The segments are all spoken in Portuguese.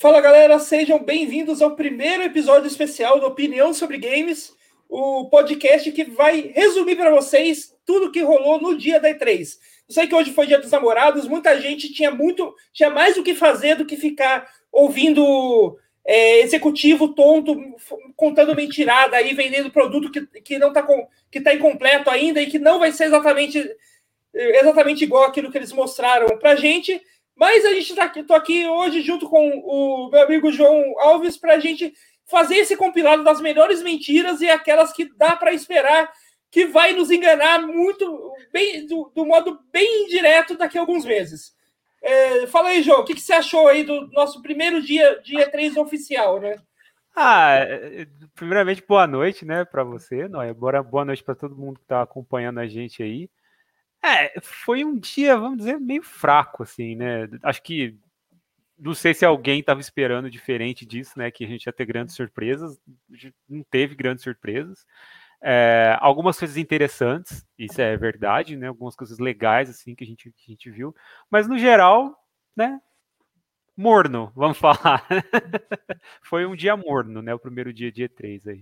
Fala galera, sejam bem-vindos ao primeiro episódio especial do Opinião sobre Games, o podcast que vai resumir para vocês tudo que rolou no dia da E3. Eu sei que hoje foi dia dos namorados, muita gente tinha muito, tinha mais o que fazer do que ficar ouvindo é, executivo tonto contando mentirada aí, vendendo produto que, que não está que tá incompleto ainda e que não vai ser exatamente exatamente igual aquilo que eles mostraram para gente. Mas a gente está aqui, tô aqui hoje junto com o meu amigo João Alves para a gente fazer esse compilado das melhores mentiras e aquelas que dá para esperar que vai nos enganar muito, bem, do, do, modo bem indireto daqui a alguns meses. É, fala aí, João, o que, que, você achou aí do nosso primeiro dia, dia 3 oficial, né? Ah, primeiramente, boa noite, né, para você, Noia. Boa noite para todo mundo que está acompanhando a gente aí. É, foi um dia, vamos dizer, meio fraco, assim, né? Acho que não sei se alguém estava esperando diferente disso, né? Que a gente ia ter grandes surpresas. Não teve grandes surpresas. É, algumas coisas interessantes, isso é verdade, né? Algumas coisas legais, assim, que a gente, que a gente viu. Mas no geral, né? Morno, vamos falar. Foi um dia morno, né? O primeiro dia, dia 3 aí.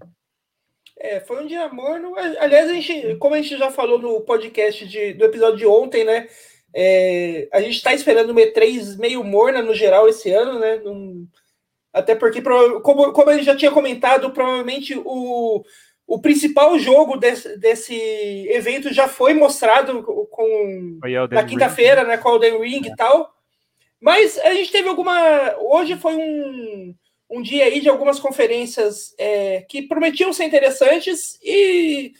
É, foi um dia morno. Aliás, a gente, como a gente já falou no podcast de, do episódio de ontem, né? É, a gente está esperando uma E3 meio morna no geral esse ano, né? Até porque, como, como a gente já tinha comentado, provavelmente o, o principal jogo desse, desse evento já foi mostrado com na quinta-feira, né? Com o Elden Ring é. e tal. Mas a gente teve alguma. Hoje foi um um dia aí de algumas conferências é, que prometiam ser interessantes e,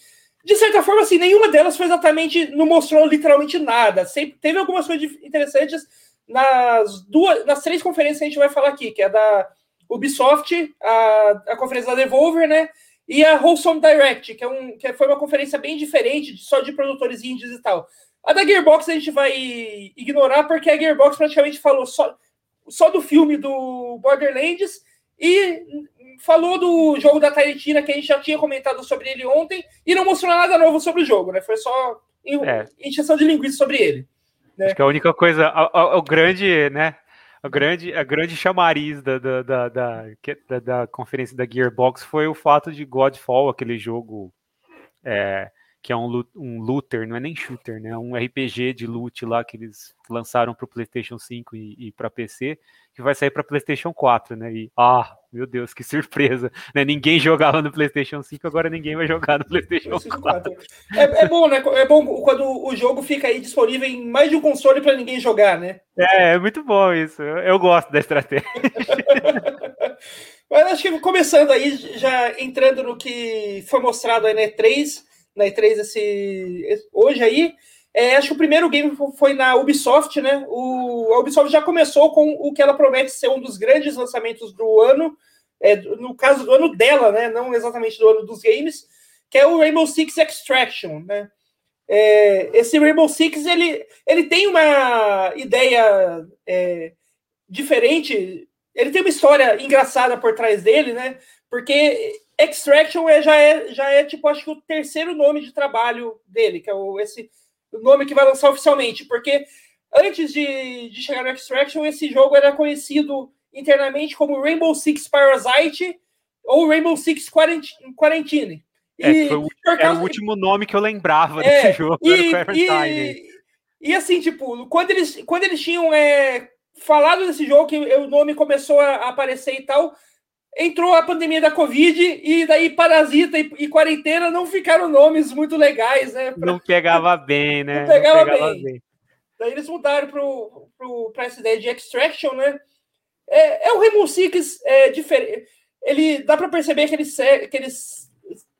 de certa forma, assim, nenhuma delas foi exatamente, não mostrou literalmente nada. Sempre, teve algumas coisas interessantes nas duas, nas três conferências que a gente vai falar aqui, que é da Ubisoft, a, a conferência da Devolver, né? E a Wholesome Direct, que, é um, que foi uma conferência bem diferente, só de produtores indies e tal. A da Gearbox a gente vai ignorar, porque a Gearbox praticamente falou só, só do filme do Borderlands e falou do jogo da Tairitina, que a gente já tinha comentado sobre ele ontem, e não mostrou nada novo sobre o jogo, né? Foi só é. de linguiça sobre ele. Né? Acho que a única coisa, o grande, né? A grande, a grande chamariz da, da, da, da, da conferência da Gearbox foi o fato de Godfall, aquele jogo é, que é um, um looter, não é nem shooter, né? Um RPG de loot lá que eles lançaram para o PlayStation 5 e, e para PC, que vai sair para PlayStation 4, né? E ah, meu Deus, que surpresa! Né? Ninguém jogava no PlayStation 5, agora ninguém vai jogar no PlayStation 4. É, é bom, né? É bom quando o jogo fica aí disponível em mais de um console para ninguém jogar, né? É, é muito bom isso. Eu gosto da estratégia. Mas acho que começando aí, já entrando no que foi mostrado aí na E3, na E3 esse, hoje aí. É, acho que o primeiro game foi na Ubisoft, né? O, a Ubisoft já começou com o que ela promete ser um dos grandes lançamentos do ano, é, no caso do ano dela, né? Não exatamente do ano dos games, que é o Rainbow Six Extraction, né? É, esse Rainbow Six ele, ele tem uma ideia é, diferente, ele tem uma história engraçada por trás dele, né? Porque Extraction é, já, é, já é, tipo, acho que o terceiro nome de trabalho dele, que é o, esse o nome que vai lançar oficialmente, porque antes de, de chegar no Extraction, esse jogo era conhecido internamente como Rainbow Six Parasite ou Rainbow Six Quarantine. É, foi o, causa... o último nome que eu lembrava é, desse jogo, e, e, e, assim, tipo, quando eles, quando eles tinham é, falado desse jogo, que o nome começou a aparecer e tal, entrou a pandemia da Covid e daí Parasita e, e Quarentena não ficaram nomes muito legais, né? Pra... Não pegava bem, né? Não pegava, não pegava bem. bem. Daí eles mudaram para essa ideia de Extraction, né? É, é o Rainbow Six é, diferente. Ele dá para perceber que ele, segue, que ele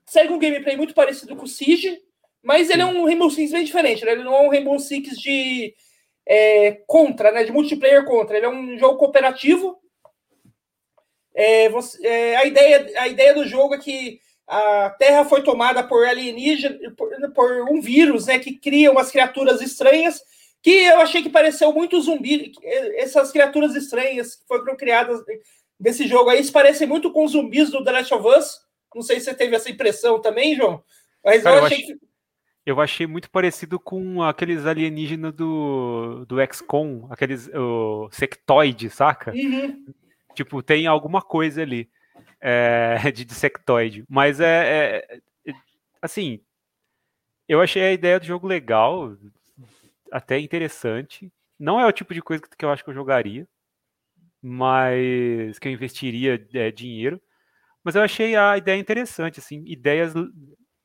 segue um gameplay muito parecido com o Siege, mas ele é um Rainbow Six bem diferente. Né? Ele não é um Rainbow Six de é, contra, né? De multiplayer contra. Ele é um jogo cooperativo é, você, é, a, ideia, a ideia do jogo é que a Terra foi tomada por alienígenas, por, por, um vírus, né, que cria umas criaturas estranhas, que eu achei que pareceu muito zumbi. Essas criaturas estranhas que foram criadas desse jogo aí, se parecem muito com os zumbis do The Last of Us. Não sei se você teve essa impressão também, João, mas Cara, eu achei eu que... Eu achei muito parecido com aqueles alienígenas do, do XCOM, aqueles o sectoide, saca? Uhum. Tipo, tem alguma coisa ali é, de dissectoide. Mas é, é, é, Assim, eu achei a ideia do jogo legal, até interessante. Não é o tipo de coisa que eu acho que eu jogaria, mas que eu investiria é, dinheiro. Mas eu achei a ideia interessante, assim, ideias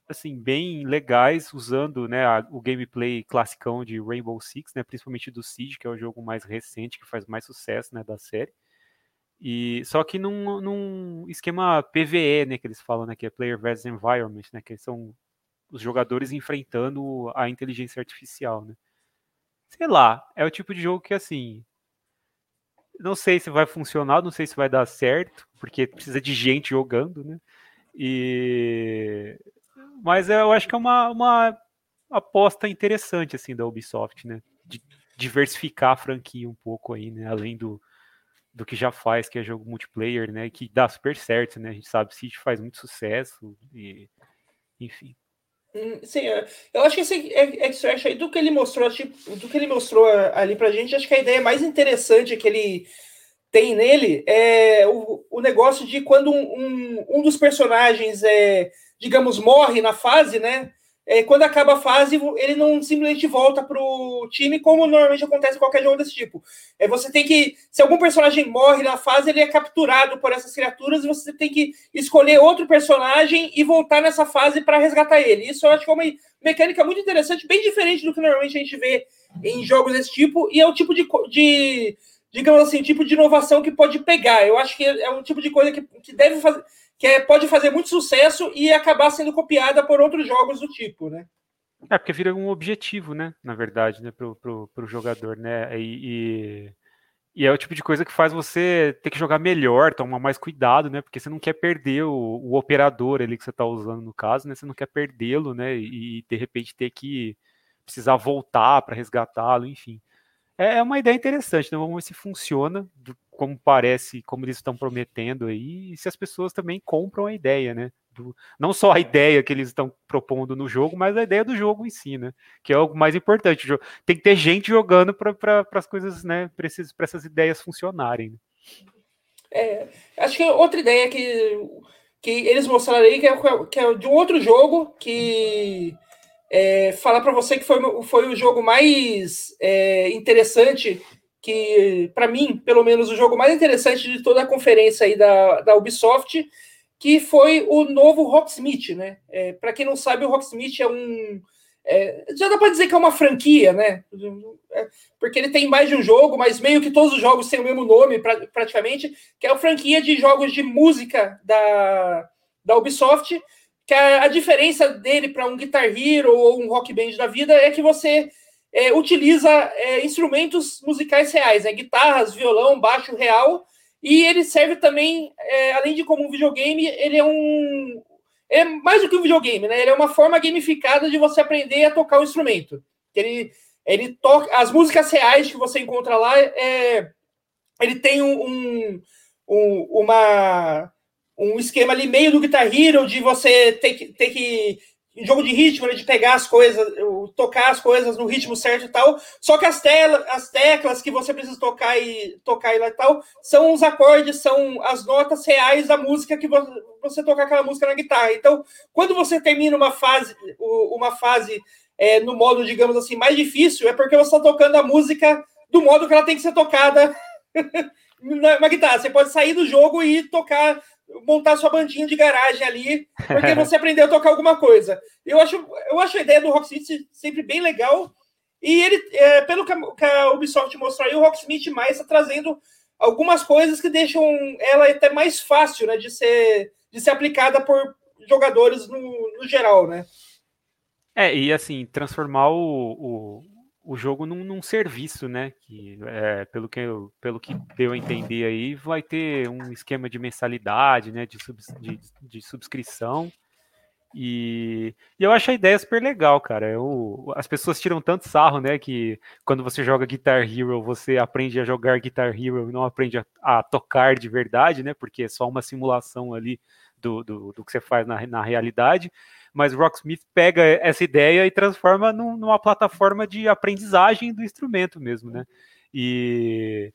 assim bem legais usando né, a, o gameplay classicão de Rainbow Six, né, principalmente do Siege, que é o jogo mais recente que faz mais sucesso né, da série. E só que num, num esquema PVE, né, que eles falam, né, que é Player versus Environment, né, que são os jogadores enfrentando a inteligência artificial, né? Sei lá, é o tipo de jogo que assim, não sei se vai funcionar, não sei se vai dar certo, porque precisa de gente jogando, né? E mas eu acho que é uma, uma aposta interessante assim da Ubisoft, né? De diversificar a franquia um pouco aí, né? Além do, do que já faz, que é jogo multiplayer, né? Que dá super certo, né? A gente sabe, Siege faz muito sucesso e enfim. Hum, sim, é, eu acho que esse extract aí do que ele mostrou, do que ele mostrou ali pra gente, acho que a ideia mais interessante que ele tem nele é o, o negócio de quando um, um, um dos personagens é, digamos, morre na fase, né? É, quando acaba a fase, ele não simplesmente volta para o time, como normalmente acontece em qualquer jogo desse tipo. É, você tem que. Se algum personagem morre na fase, ele é capturado por essas criaturas e você tem que escolher outro personagem e voltar nessa fase para resgatar ele. Isso eu acho que é uma mecânica muito interessante, bem diferente do que normalmente a gente vê em jogos desse tipo, e é o tipo de. de digamos assim, tipo de inovação que pode pegar. Eu acho que é um tipo de coisa que, que deve fazer que é, pode fazer muito sucesso e acabar sendo copiada por outros jogos do tipo, né? É, porque vira um objetivo, né? Na verdade, né? Pro, pro, pro jogador, né? E, e, e, é o tipo de coisa que faz você ter que jogar melhor, tomar mais cuidado, né? Porque você não quer perder o, o operador ali que você está usando no caso, né? Você não quer perdê-lo, né? E, e de repente ter que precisar voltar para resgatá-lo, enfim. É, é uma ideia interessante, né? Vamos ver se funciona, como parece, como eles estão prometendo aí, e se as pessoas também compram a ideia, né? Do, não só a ideia que eles estão propondo no jogo, mas a ideia do jogo em si, né? Que é o mais importante. Tem que ter gente jogando para as coisas, né? Para essas ideias funcionarem. Né? É, acho que outra ideia que, que eles mostraram aí, que é, que é de um outro jogo que é, falar para você que foi, foi o jogo mais é, interessante, que para mim, pelo menos, o jogo mais interessante de toda a conferência aí da, da Ubisoft, que foi o novo Rocksmith, né? É, para quem não sabe, o Rocksmith é um é, já dá para dizer que é uma franquia, né? É, porque ele tem mais de um jogo, mas meio que todos os jogos têm o mesmo nome, pra, praticamente, que é a franquia de jogos de música da, da Ubisoft que a, a diferença dele para um Guitar Hero ou um Rock Band da vida é que você é, utiliza é, instrumentos musicais reais, né? guitarras, violão, baixo real, e ele serve também, é, além de como um videogame, ele é um é mais do que um videogame, né? Ele é uma forma gamificada de você aprender a tocar o instrumento. Ele, ele toca as músicas reais que você encontra lá, é, ele tem um, um, uma um esquema ali meio do Guitar Hero de você ter que, ter que jogo de ritmo, né, de pegar as coisas, tocar as coisas no ritmo certo e tal. Só que as, tela, as teclas que você precisa tocar e tocar e tal são os acordes, são as notas reais da música que você, você tocar aquela música na guitarra. Então, quando você termina uma fase, uma fase é, no modo, digamos assim, mais difícil, é porque você está tocando a música do modo que ela tem que ser tocada na, guitarra. Você pode sair do jogo e tocar montar sua bandinha de garagem ali, porque você aprendeu a tocar alguma coisa. Eu acho, eu acho a ideia do Rocksmith sempre bem legal. E ele, é, pelo que a Ubisoft mostrou aí, o Rocksmith mais está trazendo algumas coisas que deixam ela até mais fácil né, de, ser, de ser aplicada por jogadores no, no geral, né? É, e assim, transformar o, o, o jogo num, num, serviço, né? Que é, pelo que pelo que deu a entender aí, vai ter um esquema de mensalidade, né? De, de, de subscrição. E, e, eu acho a ideia super legal, cara. Eu, as pessoas tiram tanto sarro, né? Que quando você joga Guitar Hero, você aprende a jogar Guitar Hero e não aprende a, a tocar de verdade, né? Porque é só uma simulação ali do, do, do que você faz na, na realidade mas Rocksmith pega essa ideia e transforma num, numa plataforma de aprendizagem do instrumento mesmo, né? E,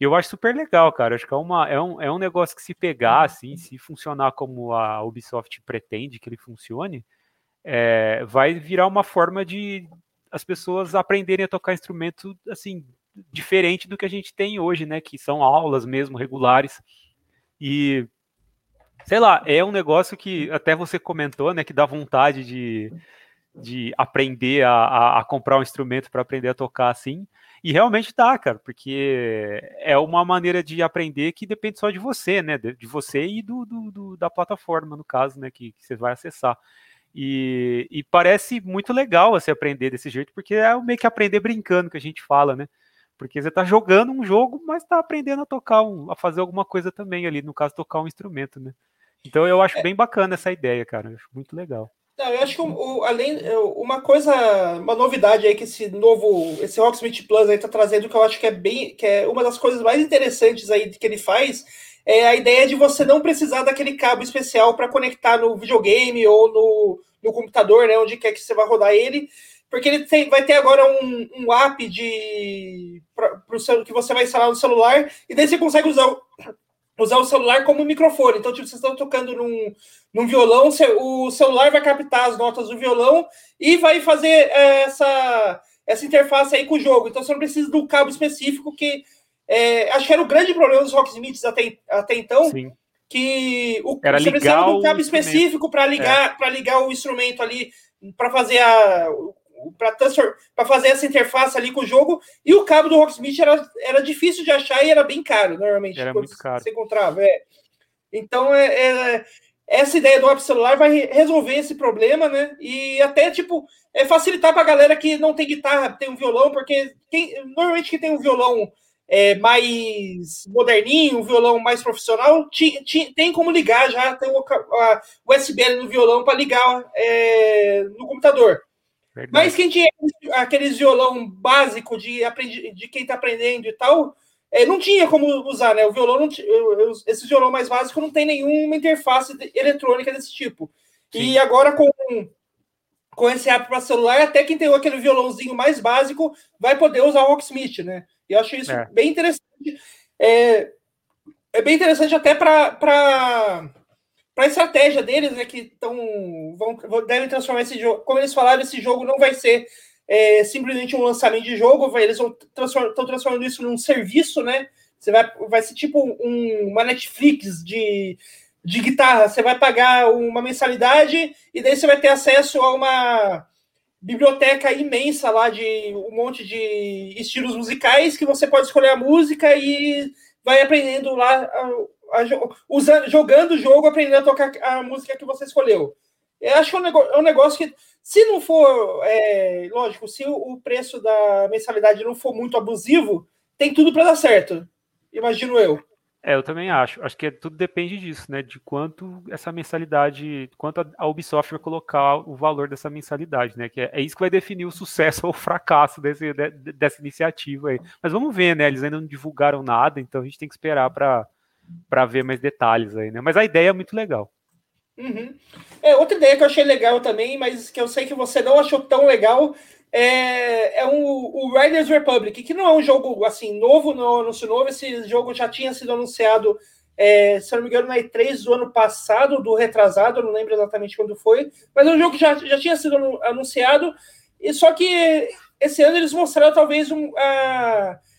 eu acho super legal, cara. Acho que é, uma, é, um, é um negócio que se pegar, assim, se funcionar como a Ubisoft pretende que ele funcione, é, vai virar uma forma de as pessoas aprenderem a tocar instrumento, assim, diferente do que a gente tem hoje, né? Que são aulas mesmo, regulares. E, sei lá, é um negócio que até você comentou, né? Que dá vontade de, de aprender a, a, a comprar um instrumento para aprender a tocar assim. E realmente dá, cara, porque é uma maneira de aprender que depende só de você, né? De, você e do, do, do, da plataforma, no caso, né? Que, que você vai acessar. E, e, parece muito legal você aprender desse jeito, porque é meio que aprender brincando que a gente fala, né? Porque você está jogando um jogo, mas está aprendendo a tocar, um, a fazer alguma coisa também ali, no caso, tocar um instrumento, né? Então eu acho é. bem bacana essa ideia, cara. Eu acho muito legal. Não, eu acho que o, além uma coisa, uma novidade aí que esse novo, esse Rocksmith Plus aí tá trazendo que eu acho que é bem, que é uma das coisas mais interessantes aí que ele faz é a ideia de você não precisar daquele cabo especial para conectar no videogame ou no, no computador, né, onde quer que você vá rodar ele, porque ele tem, vai ter agora um, um app de pra, pro, que você vai instalar no celular e daí você consegue usar usar o celular como microfone. Então, tipo, vocês estão tocando num, num violão, o celular vai captar as notas do violão e vai fazer é, essa, essa interface aí com o jogo. Então, você não precisa do cabo específico que é, acho que era o grande problema dos Rocksmiths até, até então. Sim. Que o, era você precisava do cabo específico para ligar, é. para ligar o instrumento ali, para fazer a, para fazer essa interface ali com o jogo. E o cabo do Rocksmith era, era difícil de achar e era bem caro, normalmente. Era muito caro. Você encontrava. É. Então, é, é, essa ideia do app celular vai resolver esse problema, né? E até, tipo, é facilitar para a galera que não tem guitarra, tem um violão, porque quem, normalmente que tem um violão é, mais moderninho, um violão mais profissional, ti, ti, tem como ligar já, tem o USB no violão para ligar é, no computador. Verdade. Mas quem tinha aqueles violão básico de, aprendi, de quem está aprendendo e tal, é, não tinha como usar, né? O violão, não esse violão mais básico não tem nenhuma interface eletrônica desse tipo. Sim. E agora com, com esse app para celular, até quem tem aquele violãozinho mais básico vai poder usar o Rocksmith, né? E eu acho isso é. bem interessante. É, é bem interessante até para a estratégia deles, né, que estão vão, devem transformar esse jogo. Como eles falaram, esse jogo não vai ser é, simplesmente um lançamento de jogo, eles estão transform, transformando isso num serviço, né? Você vai, vai ser tipo um, uma Netflix de, de guitarra. Você vai pagar uma mensalidade e daí você vai ter acesso a uma biblioteca imensa lá de um monte de estilos musicais que você pode escolher a música e vai aprendendo lá usando, jogando o jogo, aprendendo a tocar a música que você escolheu. Eu acho que é um negócio, é um negócio que, se não for, é, lógico, se o preço da mensalidade não for muito abusivo, tem tudo para dar certo. Imagino eu. É, eu também acho. Acho que tudo depende disso, né? De quanto essa mensalidade, quanto a Ubisoft vai colocar o valor dessa mensalidade, né? Que é, é isso que vai definir o sucesso ou o fracasso desse, de, dessa iniciativa aí. Mas vamos ver, né? Eles ainda não divulgaram nada, então a gente tem que esperar para para ver mais detalhes aí, né? Mas a ideia é muito legal. Uhum. É, outra ideia que eu achei legal também, mas que eu sei que você não achou tão legal, é, é um, o Riders Republic, que não é um jogo assim novo, não anúncio novo. Esse jogo já tinha sido anunciado, é, se não me engano, na E3 do ano passado, do retrasado, não lembro exatamente quando foi, mas é um jogo que já, já tinha sido anunciado, e só que esse ano eles mostraram talvez um. Uh,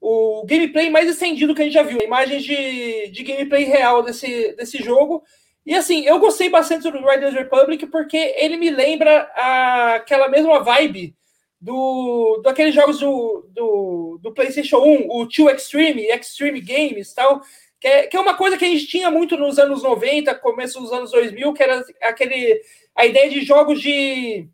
o gameplay mais estendido que a gente já viu, imagens de, de gameplay real desse, desse jogo. E assim, eu gostei bastante do Riders Republic porque ele me lembra a, aquela mesma vibe do daqueles jogos do, do, do, PlayStation 1, o Two Extreme, Extreme Games tal, que é, que é uma coisa que a gente tinha muito nos anos 90, começo dos anos 2000, que era aquele a ideia de jogos de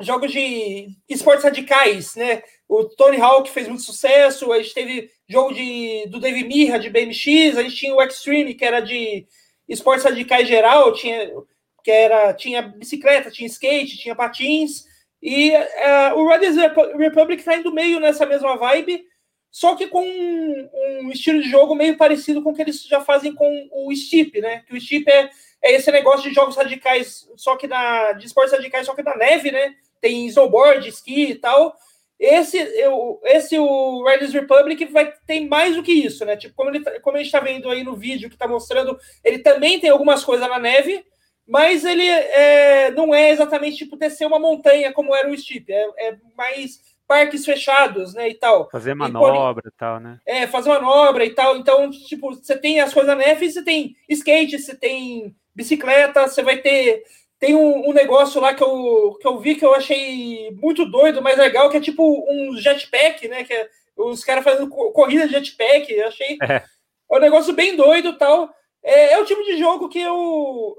jogos de esportes radicais, né? O Tony Hawk fez muito sucesso, a gente teve jogo de, do Dave Mirra, de BMX, a gente tinha o Extreme, que era de esportes radicais geral, tinha, que era, tinha bicicleta, tinha skate, tinha patins, e uh, o Riders Republic está indo meio nessa mesma vibe, só que com um, um, estilo de jogo meio parecido com o que eles já fazem com o Steep, né? Que o Steep é, é esse negócio de jogos radicais, só que na, de esportes radicais, só que na neve, né? Tem snowboard, esqui e tal, Esse, eu, esse o Riders Republic vai tem mais do que isso, né? Tipo, como, ele, tá, como a gente está vendo aí no vídeo que está mostrando, ele também tem algumas coisas na neve, mas ele é, não é exatamente tipo descer uma montanha como era o Steep, é, é mais parques fechados, né, e tal. Fazer manobra e, e tal, né? É, fazer manobra e tal. Então, tipo, você tem as coisas na neve, você tem skate, você tem bicicleta, você vai ter tem um, um, negócio lá que eu, que eu vi que eu achei muito doido, mas legal, que é tipo um jetpack, né? Que é os caras fazendo corrida de jetpack. Eu achei é. um negócio bem doido tal. É, é o tipo de jogo que eu.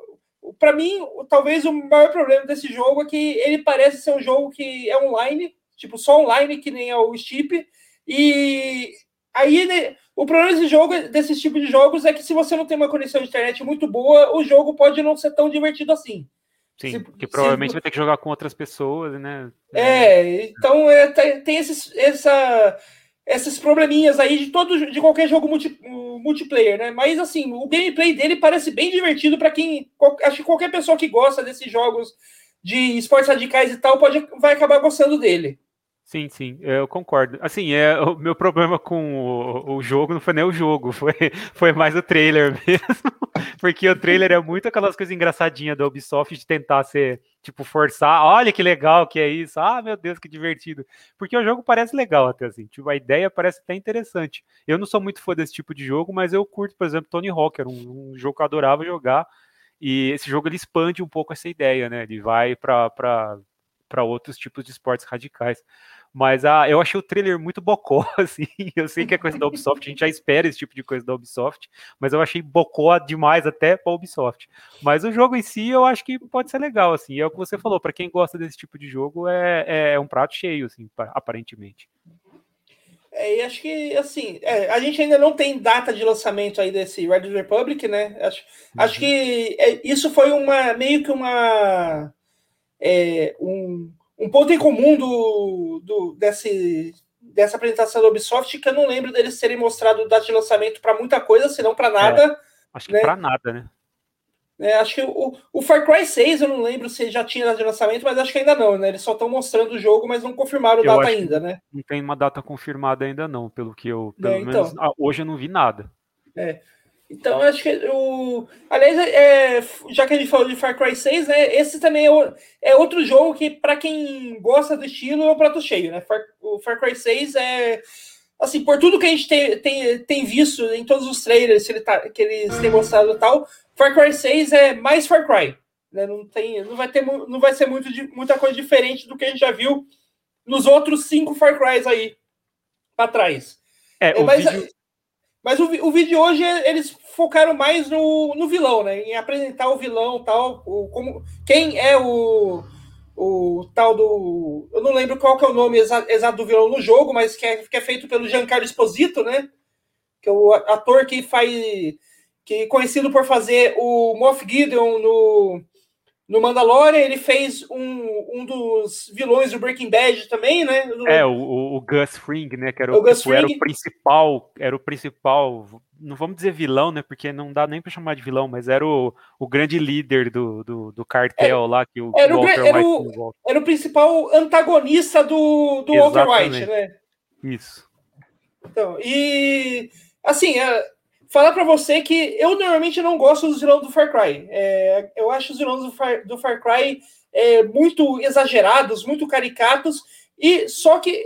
Para mim, talvez o maior problema desse jogo é que ele parece ser um jogo que é online, tipo, só online, que nem é o Steep. E aí, né, o problema desse jogo, desse tipo de jogos, é que se você não tem uma conexão de internet muito boa, o jogo pode não ser tão divertido assim. Sim, se, porque provavelmente se... vai ter que jogar com outras pessoas, né? É, então é, tem, tem esses, essa, esses probleminhas aí de todo de qualquer jogo multi, multiplayer, né? Mas assim, o gameplay dele parece bem divertido para quem. Acho que qualquer pessoa que gosta desses jogos de esportes radicais e tal pode, vai acabar gostando dele. Sim, sim, eu concordo. Assim, é, o meu problema com o, o, jogo não foi nem o jogo, foi, foi mais o trailer mesmo. Porque o trailer é muito aquelas coisas engraçadinhas da Ubisoft de tentar ser, tipo, forçar. Olha que legal que é isso. Ah, meu Deus, que divertido. Porque o jogo parece legal até assim. Tipo, a ideia parece até interessante. Eu não sou muito fã desse tipo de jogo, mas eu curto, por exemplo, Tony Hawk, era um, um jogo que eu adorava jogar. E esse jogo ele expande um pouco essa ideia, né? Ele vai para outros tipos de esportes radicais. Mas ah, eu achei o trailer muito bocó, assim. Eu sei que é coisa da Ubisoft, a gente já espera esse tipo de coisa da Ubisoft, mas eu achei bocó demais até para Ubisoft. Mas o jogo em si eu acho que pode ser legal, assim. É o que você falou, para quem gosta desse tipo de jogo, é, é um prato cheio, assim, aparentemente. É, e acho que, assim, é, a gente ainda não tem data de lançamento aí desse Red Republic, né? Acho, uhum. acho que é, isso foi uma meio que uma. É, um, um ponto em comum do, do, desse, dessa apresentação da Ubisoft que eu não lembro deles terem mostrado data de lançamento para muita coisa, senão para nada. É, acho que né? para nada, né? É, acho que o, o Far Cry 6, eu não lembro se já tinha data de lançamento, mas acho que ainda não, né? Eles só estão mostrando o jogo, mas não confirmaram a data ainda, né? Não tem uma data confirmada ainda, não, pelo que eu. Pelo é, então, menos ah, hoje eu não vi nada. É. Então, acho que o. Aliás, é, já que a gente falou de Far Cry 6, né? Esse também é, é outro jogo que, para quem gosta do estilo, é o prato cheio, né? Far, o Far Cry 6 é. Assim, por tudo que a gente tem, tem, tem visto em todos os trailers que, ele tá, que eles têm mostrado e tal, Far Cry 6 é mais Far Cry. Né? Não, tem, não, vai ter, não vai ser muito, muita coisa diferente do que a gente já viu nos outros cinco Far Crys aí para trás. É, é, o mas, vídeo mas o, o vídeo de hoje, eles focaram mais no, no vilão, né? Em apresentar o vilão tal, o, como, quem é o, o tal do. Eu não lembro qual que é o nome exato, exato do vilão no jogo, mas que é, que é feito pelo Giancarlo Esposito, né? Que é o ator que faz. que é conhecido por fazer o Moff Gideon no no Mandalorian, ele fez um, um dos vilões do Breaking Bad também, né? É, o, o Gus Fring, né? Que era o, o, tipo, era o principal, era o principal, não vamos dizer vilão, né? Porque não dá nem para chamar de vilão, mas era o, o grande líder do, do, do cartel é, lá que o era Walter o, era White o, era o principal antagonista do, do Walter White, né? Isso. Então, e assim, é, falar para você que eu normalmente não gosto dos vilões do Far Cry. É, eu acho os vilões do Far, do Far Cry é, muito exagerados, muito caricatos, e só que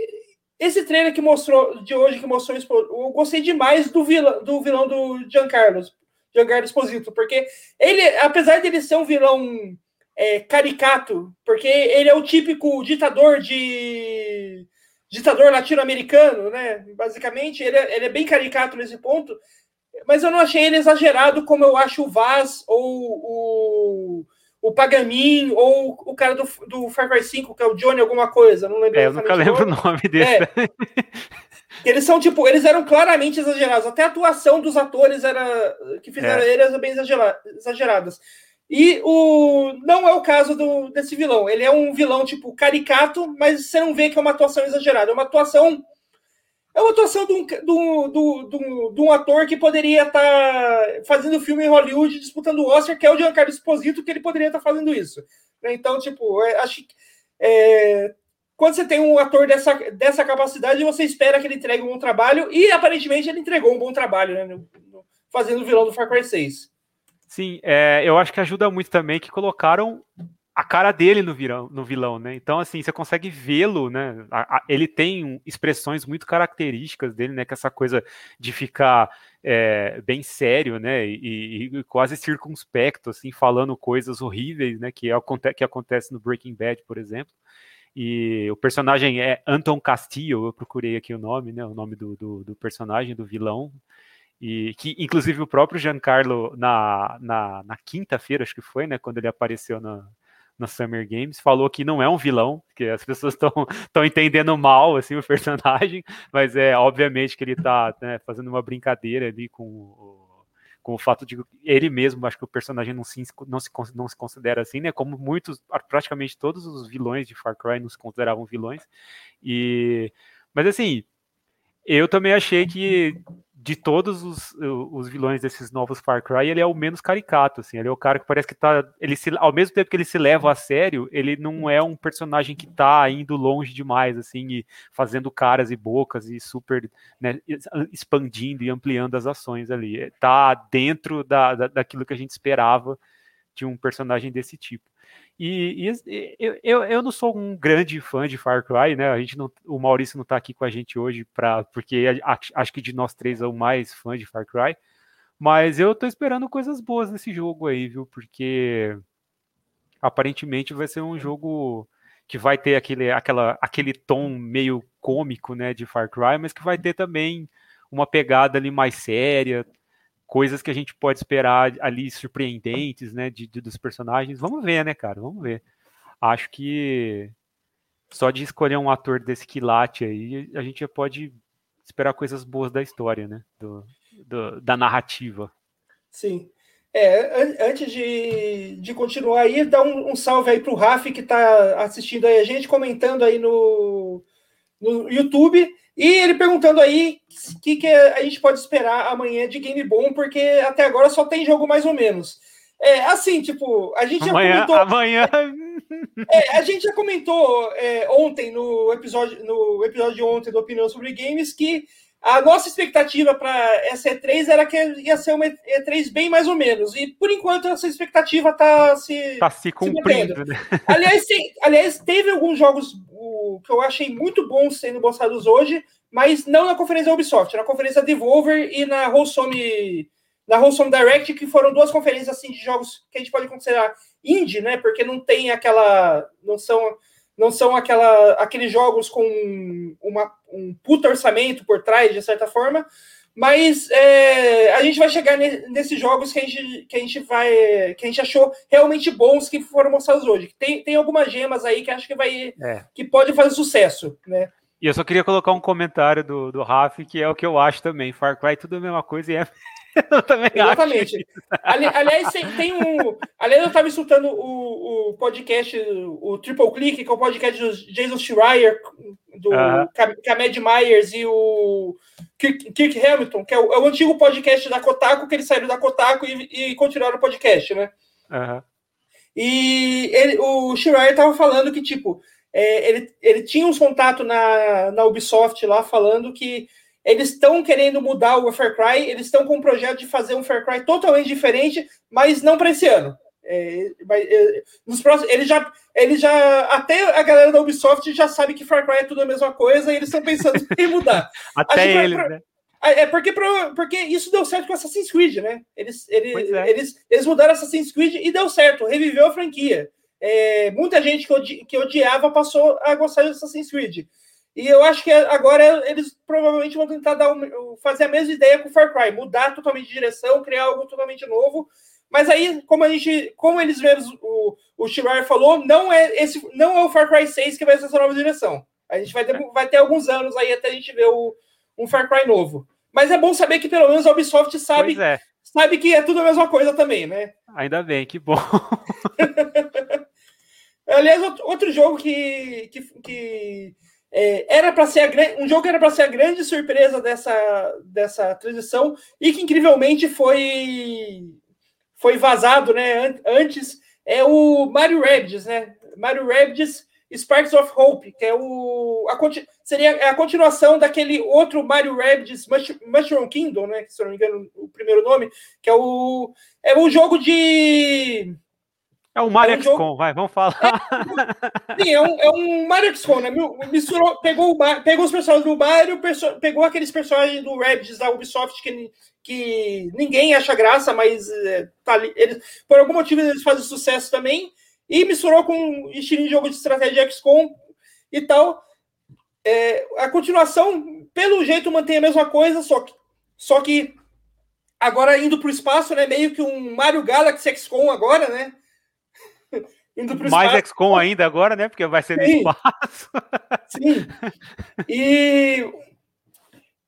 esse trailer que mostrou de hoje, que mostrou eu gostei demais do vilão do, vilão do Giancarlo, Giancarlo Esposito, porque ele, apesar ele ser um vilão é, caricato, porque ele é o típico ditador de ditador latino-americano, né? Basicamente, ele é, ele é bem caricato nesse ponto mas eu não achei ele exagerado como eu acho o Vaz ou o, o Pagamin ou o cara do, do Far Cry 5, que é o Johnny alguma coisa, não lembro. É, eu nunca lembro o nome desse. É. Eles são tipo, eles eram claramente exagerados. Até a atuação dos atores era que fizeram é. eles bem exageradas. E o não é o caso do, desse vilão. Ele é um vilão tipo caricato, mas você não vê que é uma atuação exagerada. É uma atuação é uma atuação de um, de um, de um, de um ator que poderia estar tá fazendo filme em Hollywood disputando o Oscar, que é o Giancarlo Esposito, que ele poderia estar tá fazendo isso. Né? Então, tipo, é, acho que. É, quando você tem um ator dessa, dessa capacidade, você espera que ele entregue um bom trabalho, e aparentemente ele entregou um bom trabalho, né? Fazendo o vilão do Far Cry 6. Sim, é, eu acho que ajuda muito também que colocaram a cara dele no, virão, no vilão, né? Então, assim, você consegue vê-lo, né? A, a, ele tem expressões muito características dele, né? Que essa coisa de ficar é, bem sério, né? E, e, quase circunspecto, assim, falando coisas horríveis, né? Que, aconte que acontece no Breaking Bad, por exemplo. E o personagem é Anton Castillo, eu procurei aqui o nome, né? O nome do, do, do personagem, do vilão. E que, inclusive, o próprio Giancarlo, na, na, na quinta-feira, acho que foi, né? Quando ele apareceu na, na Summer Games, falou que não é um vilão, que as pessoas estão entendendo mal assim o personagem, mas é obviamente que ele está né, fazendo uma brincadeira ali com o, com o fato de ele mesmo, acho que o personagem não se, não se, não se considera assim, né? Como muitos, praticamente todos os vilões de Far Cry não se consideravam vilões. E, mas assim, eu também achei que de todos os, os vilões desses novos Far Cry, ele é o menos caricato, assim, ele é o cara que parece que tá, ele se, ao mesmo tempo que ele se leva a sério, ele não é um personagem que tá indo longe demais, assim, e fazendo caras e bocas e super, né, expandindo e ampliando as ações ali, tá dentro da, da, daquilo que a gente esperava de um personagem desse tipo. E, e eu, eu não sou um grande fã de Far Cry, né? A gente não, o Maurício não está aqui com a gente hoje para porque acho, que de nós três é o mais fã de Far Cry. Mas eu tô esperando coisas boas nesse jogo aí, viu? Porque aparentemente vai ser um jogo que vai ter aquele, aquela, aquele tom meio cômico, né, de Far Cry, mas que vai ter também uma pegada ali mais séria, coisas que a gente pode esperar ali surpreendentes, né, de, de, dos personagens. Vamos ver, né, cara? Vamos ver. Acho que só de escolher um ator desse quilate aí, a gente já pode esperar coisas boas da história, né? Do, do, da narrativa. Sim. É, antes de, de continuar aí, dá um, um salve aí pro Raf que está assistindo aí a gente, comentando aí no, no YouTube. E ele perguntando aí o que, que a gente pode esperar amanhã de game bom, porque até agora só tem jogo mais ou menos. É, assim, tipo, a gente amanhã, já comentou. Amanhã. É, a gente já comentou é, ontem, no episódio, no episódio de ontem do Opinião sobre Games, que a nossa expectativa para essa E3 era que ia ser uma E3 bem mais ou menos. E por enquanto essa expectativa está se. Tá se cumprindo. Se né? aliás, tem, aliás, teve alguns jogos o, que eu achei muito bons sendo mostrados hoje, mas não na conferência da Ubisoft, na conferência Devolver e na Wholesome, na Wholesome Direct, que foram duas conferências assim, de jogos que a gente pode considerar indie, né? Porque não tem aquela. Não são não são aquela, aqueles jogos com uma, um puto orçamento por trás, de certa forma, mas é, a gente vai chegar nesses jogos que a gente, que a gente vai que a gente achou realmente bons que foram mostrados hoje. Tem, tem algumas gemas aí que acho que vai é. que pode fazer sucesso, né? E eu só queria colocar um comentário do, do Raf, que é o que eu acho também. Far Cry tudo é a mesma coisa e é eu também Exatamente. acho. Ali, aliás, tem, um. Aliás, eu estava escutando o, o podcast, o Triple Click, que é o podcast do Jason Schreier, do uh -huh. Myers e o Kirk, Kirk Hamilton, que é o, é o, antigo podcast da Kotaku, que eles saíram da Kotaku e, e continuaram o podcast, né? Uh -huh. E ele, o Schreier estava falando que, tipo, é, ele, ele tinha uns contatos na, na Ubisoft lá falando que eles estão querendo mudar o Far Cry, eles estão com um projeto de fazer um Far Cry totalmente diferente, mas não para esse ano. É, é, nos próximos, ele já, ele já, até a galera da Ubisoft já sabe que Far Cry é tudo a mesma coisa e eles estão pensando em mudar. até eles, né? É porque, porque isso deu certo com Assassin's Creed, né? Eles, eles, é. eles, eles mudaram Assassin's Creed e deu certo, reviveu a franquia. É, muita gente que, odi, que odiava passou a gostar de Assassin's Creed. E eu acho que agora eles provavelmente vão tentar dar um, fazer a mesma ideia com o Far Cry, mudar totalmente de direção, criar algo totalmente novo. Mas aí, como a gente, como eles mesmos, o, o Shirar falou, não é esse, não é o Far Cry 6 que vai ser essa nova direção. A gente vai ter, vai ter alguns anos aí até a gente ver o, um Far Cry novo. Mas é bom saber que pelo menos a Ubisoft sabe, é. sabe que é tudo a mesma coisa também, né? Ainda bem, que bom. Aliás, outro jogo que, que, que é, era para ser a, um jogo que era para ser a grande surpresa dessa, dessa transição e que incrivelmente foi foi vazado, né? Antes é o Mario Rabbids, né? Mario Rabbids Sparks of Hope, que é o a, seria a continuação daquele outro Mario Rabbids Mushroom Kingdom, né? Se eu não me engano, o primeiro nome, que é o é um jogo de é o Mario é um XCOM, jogo... vai, vamos falar. É, sim, é um, é um Mario XCOM, né? Misturou, pegou, pegou os personagens do Mario, pegou aqueles personagens do Rabbids da Ubisoft que, que ninguém acha graça, mas é, tá, eles, por algum motivo eles fazem sucesso também, e misturou com estilo de jogo de estratégia XCOM e tal. É, a continuação, pelo jeito, mantém a mesma coisa, só que, só que agora indo para o espaço, né? Meio que um Mario Galaxy XCOM agora, né? Indo pro Mais espaço. XCOM ainda agora, né? Porque vai ser no espaço. Sim. E,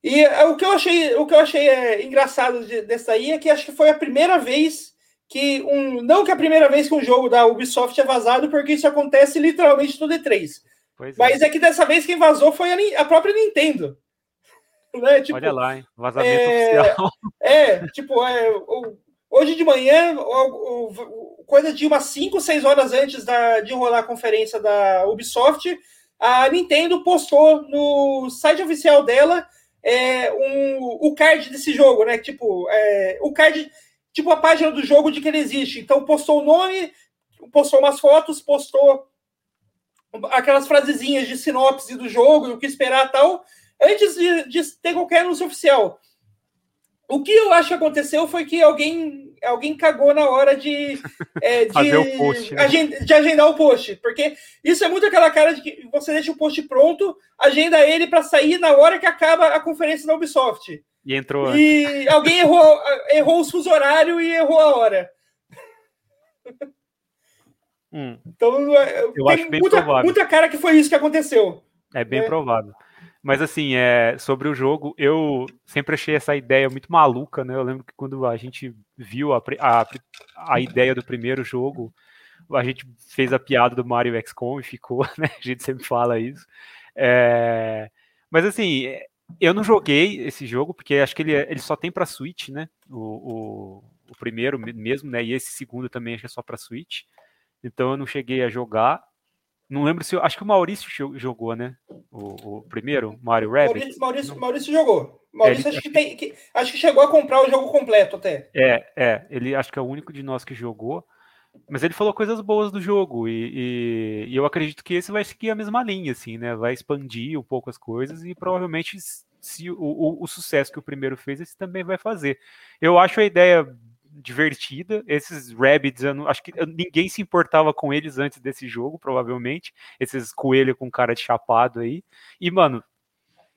e o que eu achei, o que eu achei é, engraçado de, dessa aí é que acho que foi a primeira vez que um. Não que a primeira vez que um jogo da Ubisoft é vazado, porque isso acontece literalmente no D3. Pois Mas é. é que dessa vez quem vazou foi a, a própria Nintendo. Né? Tipo, Olha lá, hein? Vazamento é, oficial. É, tipo, é, hoje de manhã, o, o, coisa de umas 5, 6 horas antes da, de rolar a conferência da Ubisoft, a Nintendo postou no site oficial dela é, um, o card desse jogo, né? Tipo, é, o card, tipo a página do jogo de que ele existe. Então, postou o nome, postou umas fotos, postou aquelas frasezinhas de sinopse do jogo, o que esperar tal, antes de, de ter qualquer anúncio oficial. O que eu acho que aconteceu foi que alguém alguém cagou na hora de, é, de, post, né? de, agendar o post, porque isso é muito aquela cara de que você deixa o post pronto, agenda ele para sair na hora que acaba a conferência da Ubisoft. E entrou. E alguém errou, errou o fuso horário e errou a hora. Hum. Então, é, Eu tem muita, muita cara que foi isso que aconteceu. É bem né? provável. Mas assim, é, sobre o jogo, eu sempre achei essa ideia muito maluca, né? Eu lembro que quando a gente viu a, a, a ideia do primeiro jogo, a gente fez a piada do Mario XCOM e ficou, né? A gente sempre fala isso. É, mas assim, eu não joguei esse jogo, porque acho que ele, ele só tem para Switch, né? O, o, o, primeiro mesmo, né? E esse segundo também acho que é só para Switch. Então eu não cheguei a jogar. Não lembro se. Acho que o Maurício jogou, né? O, o primeiro, Mario Rabbit. Maurício, Maurício, Maurício jogou. Maurício, é, acho, que tem, que, acho que chegou a comprar o jogo completo até. É, é. Ele acho que é o único de nós que jogou. Mas ele falou coisas boas do jogo. E, e, e eu acredito que esse vai seguir a mesma linha, assim, né? Vai expandir um pouco as coisas e provavelmente se o, o, o sucesso que o primeiro fez, esse também vai fazer. Eu acho a ideia divertida. Esses Rabbids, eu não, acho que ninguém se importava com eles antes desse jogo, provavelmente. Esses coelhos com cara de chapado aí. E, mano,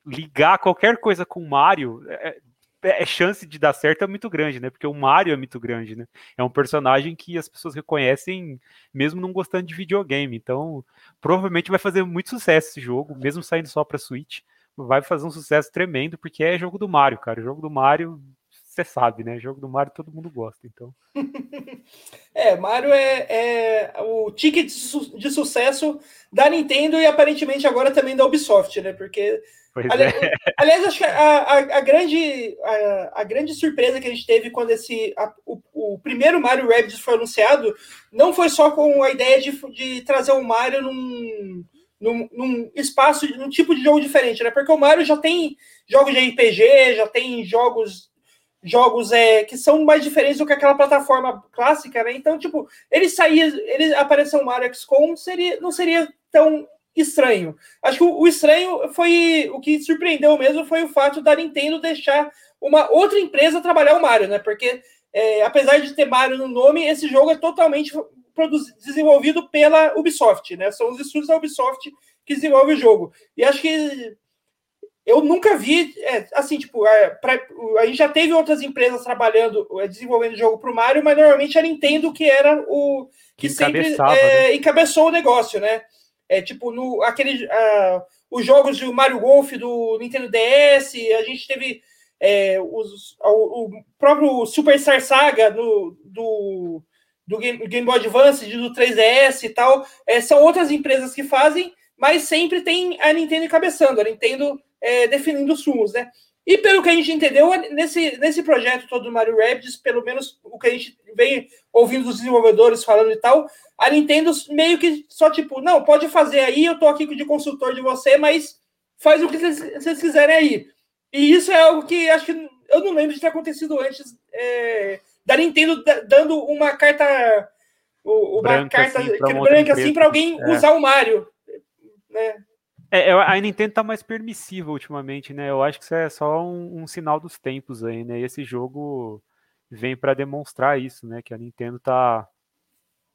ligar qualquer coisa com o Mario. É, é, é, chance de dar certo é muito grande, né? Porque o Mario é muito grande, né? É um personagem que as pessoas reconhecem mesmo não gostando de videogame. Então, provavelmente vai fazer muito sucesso esse jogo, mesmo saindo só para Switch. Vai fazer um sucesso tremendo, porque é jogo do Mario, cara. O jogo do Mario você sabe, né? Jogo do Mario todo mundo gosta, então. é, Mario é, é o ticket de, su de, sucesso da Nintendo e aparentemente agora também da Ubisoft, né? Porque. Ali é. Aliás, acho que a, a, a grande, a, a, grande surpresa que a gente teve quando esse, o, o, primeiro Mario Rabbids foi anunciado não foi só com a ideia de, de trazer o Mario num, num, num, espaço, num tipo de jogo diferente, né? Porque o Mario já tem jogos de RPG, já tem jogos jogos é, que são mais diferentes do que aquela plataforma clássica, né? Então, tipo, ele sair, ele aparecer um Mario XCOM seria, não seria tão estranho. Acho que o, o, estranho foi o que surpreendeu mesmo foi o fato da Nintendo deixar uma outra empresa trabalhar o Mario, né? Porque é, apesar de ter Mario no nome, esse jogo é totalmente desenvolvido pela Ubisoft, né? São os estúdios da Ubisoft que desenvolvem o jogo. E acho que eu nunca vi, é, assim, tipo, é, pra, a gente já teve outras empresas trabalhando, é, desenvolvendo jogo para o Mario, mas normalmente a Nintendo que era o que, que sempre é, né? encabeçou o negócio, né? É tipo, no, aquele, uh, os jogos do Mario Golf do Nintendo DS, a gente teve é, os, o, o, próprio Super Star Saga no, do, do Game, Game Boy Advance, do 3DS e tal. É, são outras empresas que fazem, mas sempre tem a Nintendo encabeçando. A Nintendo é, definindo os rumos, né? E pelo que a gente entendeu, nesse, nesse projeto todo do Mario Rabbids, pelo menos o que a gente vem ouvindo dos desenvolvedores falando e tal, a Nintendo meio que só tipo, não, pode fazer aí, eu tô aqui de consultor de você, mas faz o que vocês quiserem aí. E isso é algo que acho que eu não lembro de ter acontecido antes é, da Nintendo dando uma carta uma branca, carta assim, branca assim para alguém é. usar o Mario, né? É, a Nintendo tá mais permissiva ultimamente, né? Eu acho que isso é só um, um sinal dos tempos aí, né? E esse jogo vem para demonstrar isso, né? Que a Nintendo tá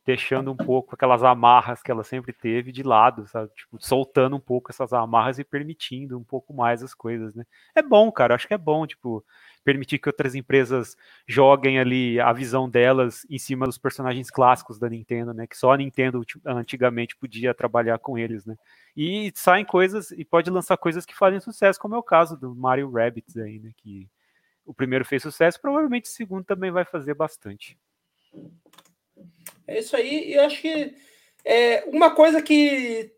deixando um pouco aquelas amarras que ela sempre teve de lado, sabe? Tipo, soltando um pouco essas amarras e permitindo um pouco mais as coisas, né? É bom, cara, acho que é bom, tipo, permitir que outras empresas joguem ali a visão delas em cima dos personagens clássicos da Nintendo, né? Que só a Nintendo antigamente podia trabalhar com eles, né? E saem coisas e pode lançar coisas que fazem sucesso, como é o caso do Mario Rabbits aí, né? Que o primeiro fez sucesso, provavelmente o segundo também vai fazer bastante. É isso aí, e acho que é, uma coisa que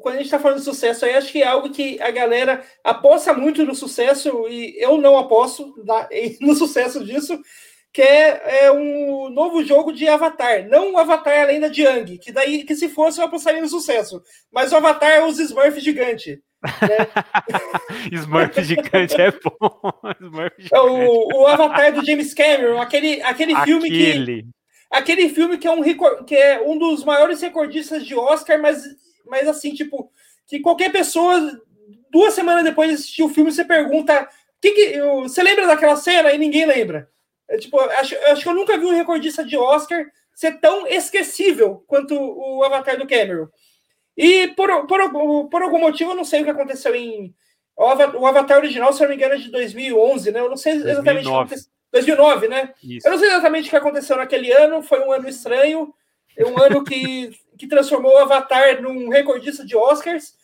quando a gente está falando de sucesso aí, acho que é algo que a galera aposta muito no sucesso, e eu não aposto no sucesso disso, que é, é, um novo jogo de Avatar. Não o Avatar além da Jiang, que daí, que se fosse, eu apostaria no sucesso. Mas o Avatar é os Smurfs gigante. Né? Smurf gigante é bom. Smurf é o, o Avatar do James Cameron, aquele, aquele, aquele. filme que Aquele filme que é, um, que é um dos maiores recordistas de Oscar, mas, mas assim, tipo, que qualquer pessoa, duas semanas depois de assistir o filme, você pergunta. Que que, você lembra daquela cena e ninguém lembra? É, tipo, acho, acho que eu nunca vi um recordista de Oscar ser tão esquecível quanto o Avatar do Cameron. E por, por, por algum motivo, eu não sei o que aconteceu em. O Avatar original, se eu não me engano, é de 2011, né? Eu não sei exatamente 2009. o que aconteceu. 2009, né? Isso. Eu não sei exatamente o que aconteceu naquele ano, foi um ano estranho, um ano que, que transformou o Avatar num recordista de Oscars,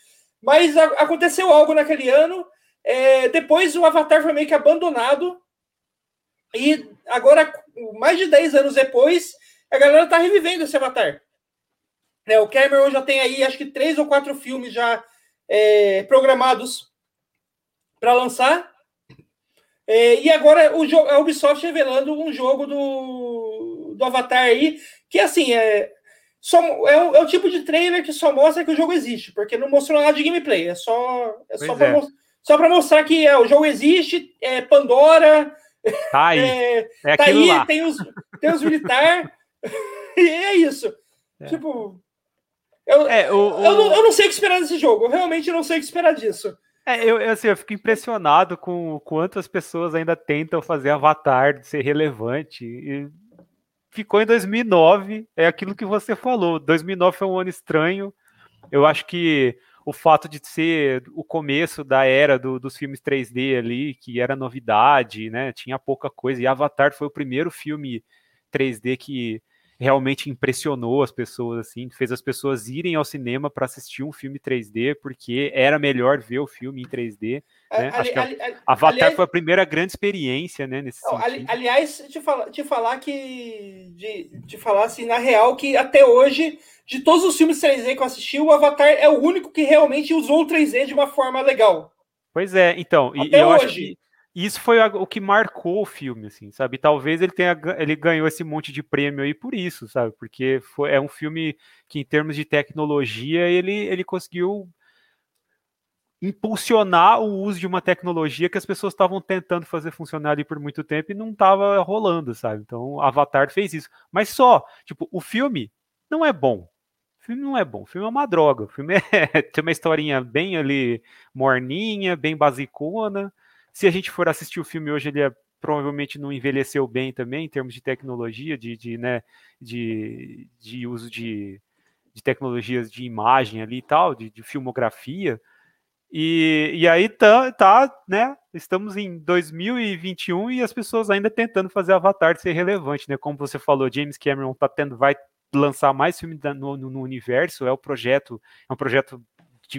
mas a, aconteceu algo naquele ano. É, depois o Avatar foi meio que abandonado, e agora, mais de 10 anos depois, a galera tá revivendo esse Avatar. É, o Cameron já tem aí, acho que três ou quatro filmes já é, programados para lançar. É, e agora o a Ubisoft revelando um jogo do, do Avatar aí, que assim, é, só, é, o, é o tipo de trailer que só mostra que o jogo existe, porque não mostrou nada de gameplay, é só, é só para é. pra mostrar que é, o jogo existe, é Pandora. Tá aí. É, é tá aí, lá. tem os, tem os militares. e é isso. É. Tipo. Eu, é, o, o... Eu, não, eu não sei o que esperar desse jogo. Eu realmente não sei o que esperar disso. É, eu, assim, eu fico impressionado com quantas pessoas ainda tentam fazer Avatar ser relevante. E ficou em 2009, é aquilo que você falou. 2009 foi um ano estranho. Eu acho que o fato de ser o começo da era do, dos filmes 3D ali, que era novidade, né? Tinha pouca coisa. E Avatar foi o primeiro filme 3D que realmente impressionou as pessoas, assim, fez as pessoas irem ao cinema para assistir um filme 3D, porque era melhor ver o filme em 3D. Né? Ali, Acho que ali, Avatar aliás, foi a primeira grande experiência, né, nesse não, Aliás, te falar, te falar que de, te falar assim na real que até hoje de todos os filmes 3D que eu assisti, o Avatar é o único que realmente usou o 3D de uma forma legal. Pois é, então, e, eu hoje. acho que isso foi o que marcou o filme, assim, sabe? Talvez ele tenha ele ganhou esse monte de prêmio aí por isso, sabe? Porque foi, é um filme que, em termos de tecnologia, ele, ele conseguiu impulsionar o uso de uma tecnologia que as pessoas estavam tentando fazer funcionar ali por muito tempo e não estava rolando, sabe? Então, Avatar fez isso. Mas só, tipo, o filme não é bom. O filme não é bom, o filme é uma droga. O filme é, tem uma historinha bem ali morninha, bem basicona se a gente for assistir o filme hoje, ele é, provavelmente não envelheceu bem também, em termos de tecnologia, de, de, né, de, de uso de, de tecnologias de imagem ali e tal, de, de filmografia. E, e aí tá, tá, né? Estamos em 2021 e as pessoas ainda tentando fazer Avatar ser relevante, né? Como você falou, James Cameron tá tendo, vai lançar mais filmes no, no, no, universo, é o projeto, é um projeto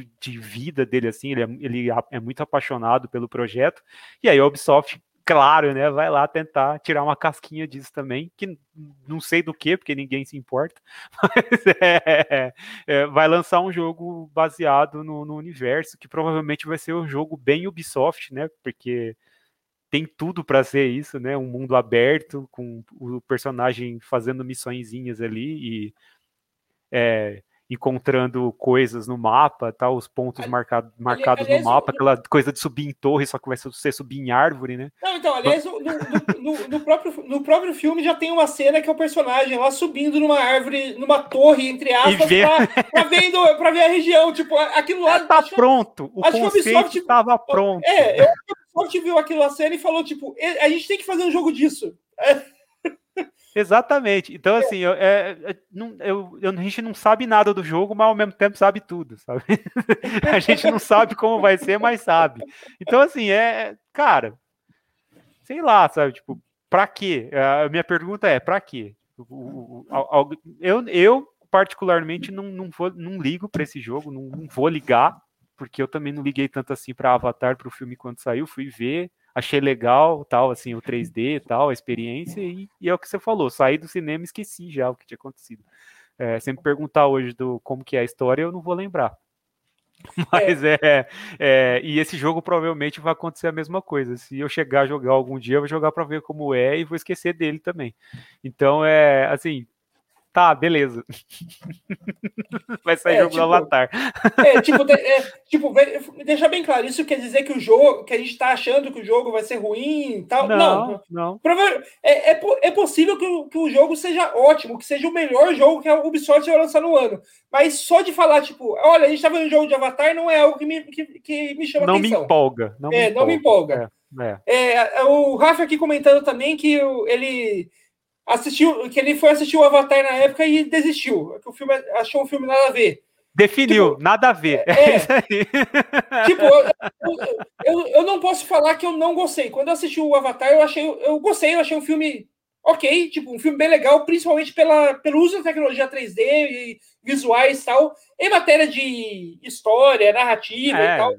de, de vida dele, assim, ele é, ele é muito apaixonado pelo projeto, e aí a Ubisoft claro, né? Vai lá tentar tirar uma casquinha disso também, que não sei do que, porque ninguém se importa, mas é, é, vai lançar um jogo baseado no, no, universo, que provavelmente vai ser um jogo bem Ubisoft, né? Porque tem tudo para ser isso, né? Um mundo aberto, com o personagem fazendo missõezinhas ali e. É, encontrando coisas no mapa, tá? Os pontos marcado, marcados aliás, no mapa, aquela coisa de subir em torre, só que vai ser subir em árvore, né? Não, então, aliás, no, no, no, próprio, no próprio filme já tem uma cena que é o personagem lá subindo numa árvore, numa torre, entre aspas, ver... pra, pra, vendo, pra ver a região. Tipo, aquilo lá. É, tá acho, pronto. O acho conceito Ubisoft, tava pronto. É, eu, a Ubisoft viu aquilo na cena e falou, tipo, a gente tem que fazer um jogo disso. É. Exatamente. Então, assim, eu, é, é não, eu, eu, a gente não sabe nada do jogo, mas ao mesmo tempo sabe tudo, sabe? a gente não sabe como vai ser, mas sabe. Então, assim, é. Cara, sei lá, sabe? Tipo, pra quê? A minha pergunta é: pra quê? Eu, eu particularmente, não, não, vou, não ligo para esse jogo, não, não vou ligar, porque eu também não liguei tanto assim para Avatar, para o filme quando saiu, fui ver achei legal, tal, assim, o 3D tal, a experiência, e, e, é o que você falou, saí do cinema e esqueci já o que tinha acontecido. É, sempre perguntar hoje do como que é a história, eu não vou lembrar. Mas é. é, é, e esse jogo provavelmente vai acontecer a mesma coisa. Se eu chegar a jogar algum dia, eu vou jogar para ver como é e vou esquecer dele também. Então é assim, tá, beleza. Vai sair é, jogo tipo, do Avatar. É, tipo, é, tipo, deixa bem claro, isso quer dizer que o jogo, que a gente tá achando que o jogo vai ser ruim e tal. Não, não. não. É, é, é, possível que o, que o jogo seja ótimo, que seja o melhor jogo que a Ubisoft vai lançar no ano. Mas só de falar, tipo, olha, a gente tá vendo um jogo de Avatar não é algo que me, que, que me chama não atenção. Me empolga, não é, me empolga. Não me empolga. É, é. o Rafa aqui comentando também que ele assistiu, que ele foi assistir o Avatar na época e desistiu. Que o filme achou o filme nada a ver. Definiu, tipo, nada a ver. É, é tipo, eu, eu, eu, não posso falar que eu não gostei. Quando eu assisti o Avatar, eu achei, eu gostei, eu achei um filme ok, tipo, um filme bem legal, principalmente pela, pelo uso da tecnologia 3D e visuais e tal, em matéria de história, narrativa é, e tal.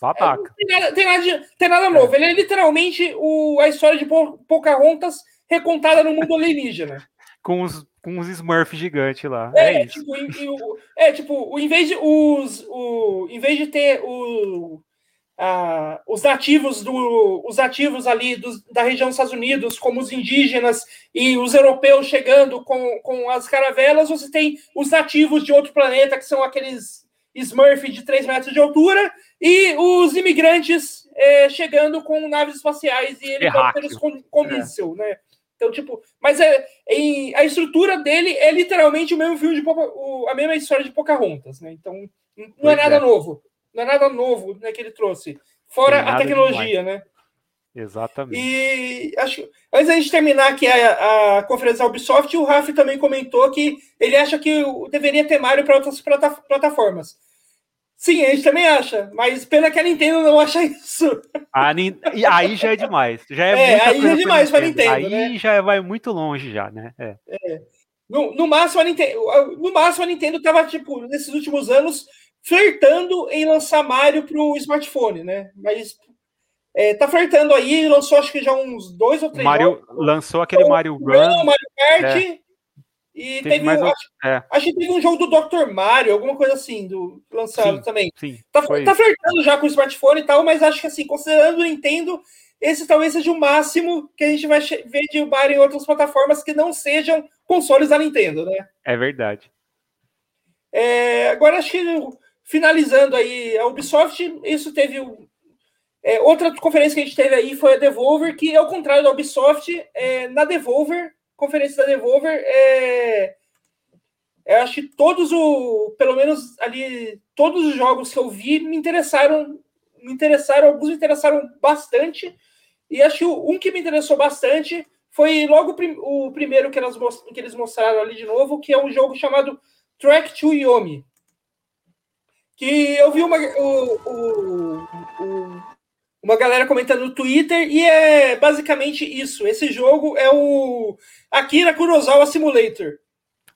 Babaca. É, tem, nada, tem, nada de, tem nada novo. É. Ele é literalmente o, a história de Pocahontas recontada no mundo alienígena. com os, com os Smurfs gigantes lá. É, é tipo, e, e, é, tipo, em vez de os. O, em vez de ter o, a, os nativos do. Os nativos ali dos, da região dos Estados Unidos, como os indígenas e os europeus chegando com, com as caravelas, você tem os nativos de outro planeta, que são aqueles Smurf de 3 metros de altura, e os imigrantes é, chegando com naves espaciais e helicópteros com, com é. míssil, né? Então, tipo, mas é, em, a estrutura dele é literalmente o mesmo filme de o, a mesma história de Pocahontas, né? Então, não é pois é nada é. novo. Não é nada novo né, que ele trouxe. Fora a tecnologia, né? Exatamente. E acho antes da gente terminar aqui a, a conferência da Ubisoft, o Raf também comentou que ele acha que deveria ter Mario para outras plataformas. Sim, a gente também acha, mas pena que a Nintendo não acha isso. A, aí já é demais. Já é, é aí já é demais para a Nintendo. Aí né? já vai muito longe já, né? É. É. No, no, máximo a Nintendo, no máximo a Nintendo tava tipo nesses últimos anos flertando em lançar Mario para o smartphone, né? Mas é, tá flertando aí, lançou acho que já uns dois ou três. Mario jogos. lançou aquele Mario Run, Mario Kart. É. E teve, teve um, acho, é. acho, que teve um jogo do Dr. Mario, alguma coisa assim, do lançado sim, também. Sim, tá, tá flertando já com o smartphone e tal, mas acho que assim, considerando o Nintendo, esse talvez seja o máximo que a gente vai ver de Mario em outras plataformas que não sejam consoles da Nintendo, né? É verdade. É, agora acho que finalizando aí a Ubisoft, isso teve é, outra conferência que a gente teve aí foi a Devolver, que ao contrário da Ubisoft, é, na Devolver conferência da Devolver, é, eu acho que todos o, pelo menos ali, todos os jogos que eu vi me interessaram, me interessaram, alguns me interessaram bastante, e acho que um que me interessou bastante foi logo o primeiro que, elas, que eles mostraram ali de novo, que é um jogo chamado Track to Yomi. Que eu vi uma, o, o, o uma galera comentando no Twitter, e é basicamente isso. Esse jogo é o Akira Kurosawa Simulator.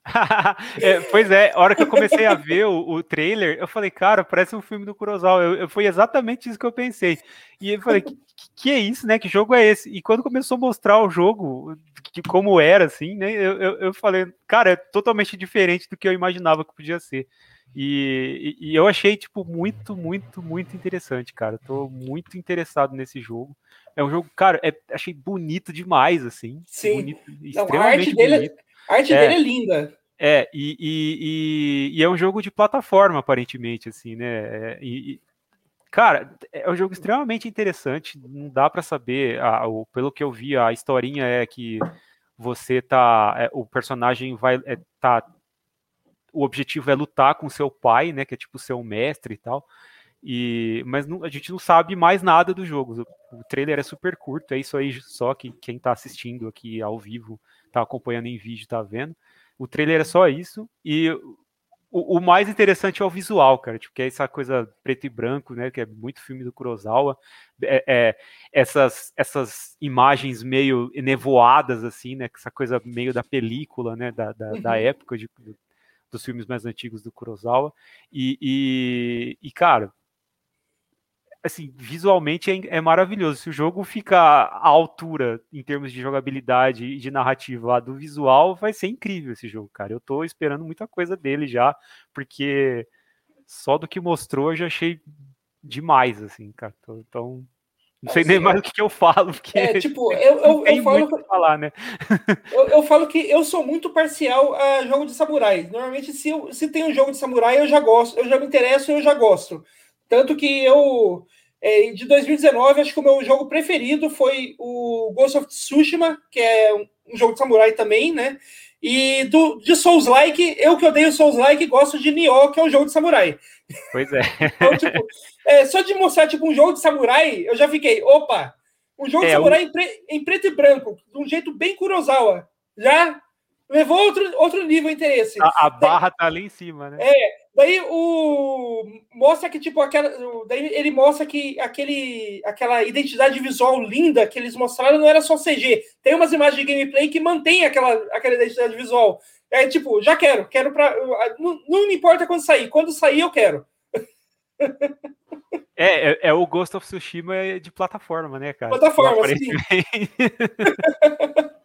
é, pois é, a hora que eu comecei a ver o, o trailer, eu falei, cara, parece um filme do Kurosawa. Eu, eu, foi exatamente isso que eu pensei. E eu falei, que, que é isso, né? Que jogo é esse? E quando começou a mostrar o jogo, de como era, assim, né? Eu, eu, eu, falei, cara, é totalmente diferente do que eu imaginava que podia ser. E, e, e eu achei, tipo, muito, muito, muito interessante, cara. Tô muito interessado nesse jogo. É um jogo, cara, é, achei bonito demais, assim. Sim. Bonito, Não, a arte, dele, é, a arte é, dele é linda. É, e, e, e, é um jogo de plataforma, aparentemente, assim, né? É, e, cara, é um jogo extremamente interessante. Não dá para saber, a, o, pelo que eu vi, a historinha é que você tá. É, o personagem vai. É, tá, o objetivo é lutar com seu pai, né? Que é tipo seu mestre e tal. E, mas não, a gente não sabe mais nada do jogo. O, trailer é super curto, é isso aí só que quem está assistindo aqui ao vivo, está acompanhando em vídeo, está vendo. O trailer é só isso. E o, o, mais interessante é o visual, cara, tipo, que é essa coisa preto e branco, né? Que é muito filme do Kurosawa. É, é, essas, essas imagens meio nevoadas, assim, né? Essa coisa meio da película, né? Da, da, uhum. da época de, dos filmes mais antigos do Kurosawa. E, e, e cara, assim, visualmente é, é, maravilhoso. Se o jogo ficar à altura em termos de jogabilidade e de narrativa do visual, vai ser incrível esse jogo, cara. Eu tô esperando muita coisa dele já, porque só do que mostrou eu já achei demais, assim, cara. Então, não sei assim, nem mais o que, que, eu falo, porque. É, tipo, eu, eu, eu falo. falar, né? eu, eu falo que eu sou muito parcial a jogo de samurai. Normalmente, se, eu, se tem um jogo de samurai, eu já gosto, eu já me interesso, eu já gosto. Tanto que eu, é, de 2019, acho que o meu jogo preferido foi o Ghost of Tsushima, que é um, um jogo de samurai também, né? E do, de Souls-like, eu que odeio Souls-like, gosto de Nioh, que é um jogo de samurai. Pois é. então, tipo, é, só de mostrar tipo, um jogo de samurai, eu já fiquei, opa, um jogo é, de samurai em, pre, em, preto e branco, de um jeito bem Kurosawa. Já levou outro, outro nível de interesse. A, a barra tá ali em cima, né? É, daí o mostra que tipo aquela, daí ele mostra que aquele aquela identidade visual linda que eles mostraram não era só CG. Tem umas imagens de gameplay que mantém aquela aquela identidade visual. É tipo, já quero, quero para não, não me importa quando sair, quando sair eu quero. É, é, é, o Ghost of Tsushima de plataforma, né, cara? Plataforma, sim.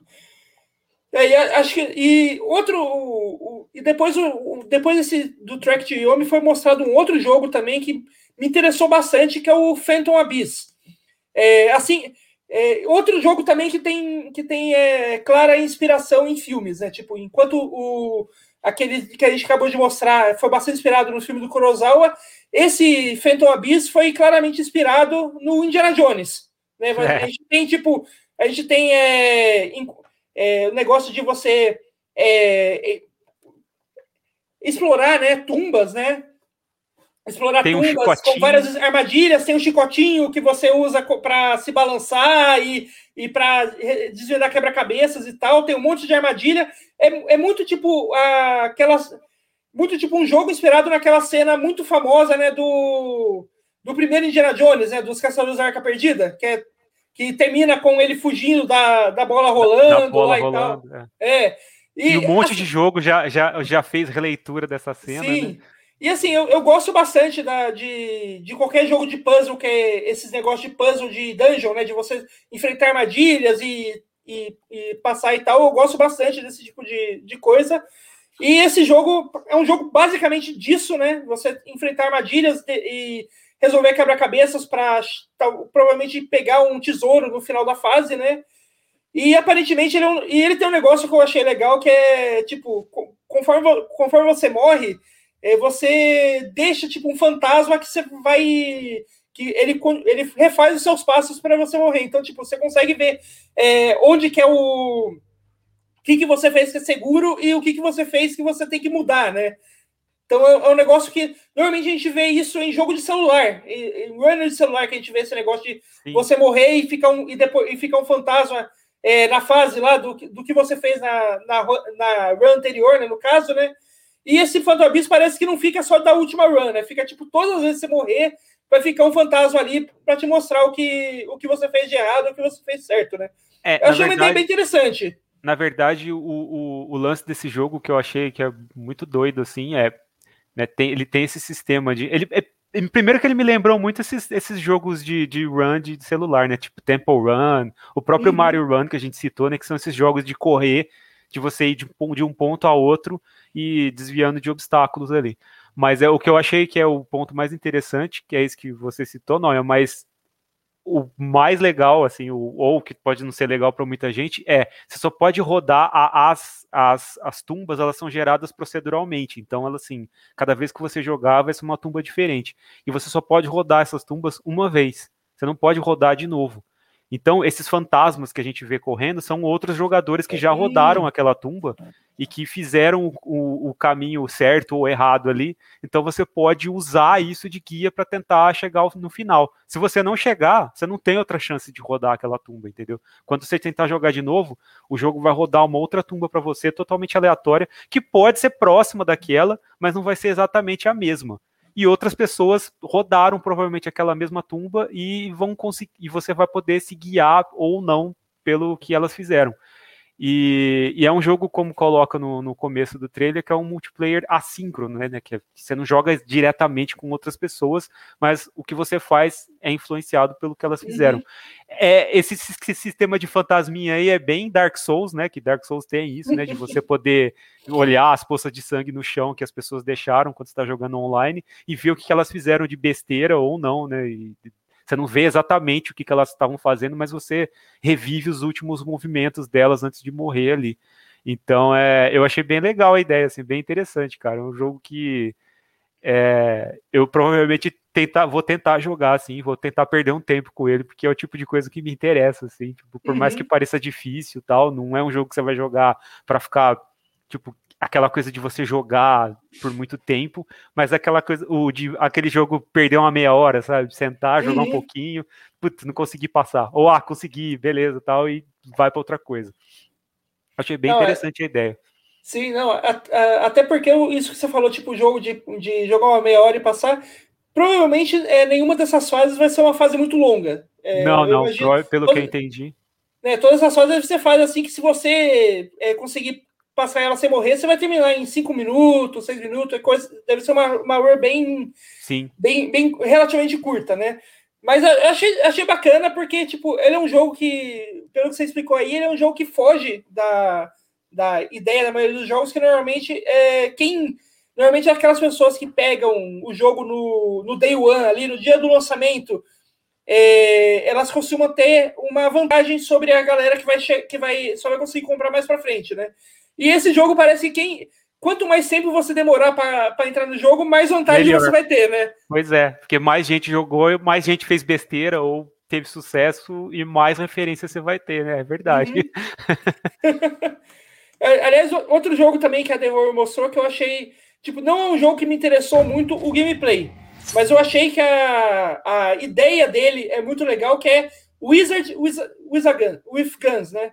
É, e acho que e outro o, e depois o, depois desse do Track de Yomi foi mostrado um outro jogo também que me interessou bastante que é o Phantom Abyss. É, assim, é, outro jogo também que tem que tem é, clara inspiração em filmes, né? Tipo, enquanto o aquele que a gente acabou de mostrar foi bastante inspirado no filme do Kurosawa, esse Phantom Abyss foi claramente inspirado no Indiana Jones. Né? É. A gente tem tipo a gente tem é, é, o negócio de você é, é, explorar né, tumbas, né? Explorar tem tumbas um com várias armadilhas, tem um chicotinho que você usa para se balançar e, e para desvendar quebra-cabeças e tal, tem um monte de armadilha. É, é muito tipo aquelas. Muito tipo um jogo inspirado naquela cena muito famosa, né? Do, do primeiro Indiana Jones, né? Dos Caçadores da Arca Perdida, que é que termina com ele fugindo da, da bola rolando. Da bola rolando, é. é. E, e, um monte assim, de jogo já, já, já fez releitura dessa cena. Sim. Né? E assim, eu, eu gosto bastante da, de, de qualquer jogo de puzzle, que é esses negócios de puzzle de dungeon, né? De você enfrentar armadilhas e, e, e passar e tal. Eu gosto bastante desse tipo de, de coisa. E esse jogo é um jogo basicamente disso, né? Você enfrentar armadilhas e resolver quebra-cabeças para provavelmente pegar um tesouro no final da fase, né? E aparentemente ele, é e ele tem um negócio que eu achei legal que é tipo, conforme, conforme você morre, é, você deixa tipo um fantasma que você vai que ele, ele refaz os seus passos para você morrer. Então, tipo, você consegue ver é, onde que é o, o que, que você fez que é seguro e o que, que você fez que você tem que mudar, né? Então é, é, um negócio que normalmente a gente vê isso em jogo de celular, em, em runner de celular que a gente vê esse negócio de Sim. você morrer e ficar um e depois e ficar um fantasma é, na fase lá do, do que você fez na, na, na run anterior, né, no caso, né? E esse Phantom Abyss parece que não fica só da última run, né? Fica tipo todas as vezes que você morrer, vai ficar um fantasma ali para te mostrar o que, o que você fez de errado, o que você fez certo, né? É, eu achei verdade, uma ideia bem interessante. Na verdade, o, o, o, lance desse jogo que eu achei que é muito doido, assim, é né, tem, ele tem esse sistema de. Ele, é, Primeiro que ele me lembrou muito esses, esses jogos de, de run de celular, né? Tipo Temple Run, o próprio uhum. Mario Run que a gente citou, né? Que são esses jogos de correr, de você ir de, de um ponto a outro e desviando de obstáculos ali. Mas é o que eu achei que é o ponto mais interessante, que é isso que você citou, não é mas o mais legal, assim, o, ou que pode não ser legal para muita gente, é você só pode rodar a, as, as, as tumbas, elas são geradas proceduralmente. Então, elas assim, cada vez que você jogar, vai ser uma tumba diferente. E você só pode rodar essas tumbas uma vez. Você não pode rodar de novo. Então, esses fantasmas que a gente vê correndo são outros jogadores que já rodaram aquela tumba e que fizeram o, o, caminho certo ou errado ali. Então você pode usar isso de guia para tentar chegar no final. Se você não chegar, você não tem outra chance de rodar aquela tumba, entendeu? Quando você tentar jogar de novo, o jogo vai rodar uma outra tumba para você totalmente aleatória, que pode ser próxima daquela, mas não vai ser exatamente a mesma. E outras pessoas rodaram provavelmente aquela mesma tumba e vão conseguir, e você vai poder se guiar ou não pelo que elas fizeram. E, e, é um jogo, como coloca no, no, começo do trailer, que é um multiplayer assíncrono, né? Que você não joga diretamente com outras pessoas, mas o que você faz é influenciado pelo que elas uhum. fizeram. Uhum. É, esse, esse, sistema de fantasminha aí é bem Dark Souls, né? Que Dark Souls tem isso, né? De você poder olhar as poças de sangue no chão que as pessoas deixaram quando está jogando online e ver o que elas fizeram de besteira ou não, né? E, você não vê exatamente o que, que elas estavam fazendo, mas você revive os últimos movimentos delas antes de morrer ali. Então, é, eu achei bem legal a ideia, assim, bem interessante, cara. É um jogo que é, eu provavelmente tentar, vou tentar jogar, assim, vou tentar perder um tempo com ele, porque é o tipo de coisa que me interessa, assim, tipo, por uhum. mais que pareça difícil tal, não é um jogo que você vai jogar para ficar, tipo, aquela coisa de você jogar por muito tempo, mas aquela coisa, o de aquele jogo perder uma meia hora, sabe? Sentar, jogar uhum. um pouquinho, putz, não consegui passar. Ou ah, consegui, beleza, tal, e vai para outra coisa. Achei bem não, é interessante é... a ideia. Sim, não, até porque isso que você falou, tipo, o jogo de, de jogar uma meia hora e passar, provavelmente é, nenhuma dessas fases vai ser uma fase muito longa. É, não, não, imagino, pelo todo, que eu entendi. Né, todas as fases você faz assim que se você é, conseguir passar ela sem morrer, você vai terminar em 5 minutos, 6 minutos, é coisa, deve ser uma, uma run bem, Sim. bem, bem relativamente curta, né? Mas eu achei, achei bacana porque, tipo, ele é um jogo que, pelo que você explicou aí, ele é um jogo que foge da, da ideia da maioria dos jogos, que normalmente é quem. Normalmente é aquelas pessoas que pegam o jogo no, no day one, ali, no dia do lançamento, é, elas costumam ter uma vantagem sobre a galera que vai, que vai só vai conseguir comprar mais para frente, né? E esse jogo parece que quem. Quanto mais tempo você demorar para entrar no jogo, mais vantagem Melhor. você vai ter, né? Pois é, porque mais gente jogou, mais gente fez besteira ou teve sucesso e mais referência você vai ter, né? É verdade. Uhum. Aliás, outro jogo também que a Devor mostrou que eu achei. Tipo, não é um jogo que me interessou muito o gameplay, mas eu achei que a, a ideia dele é muito legal, que é Wizard, Wizard, Wizard with Guns, né?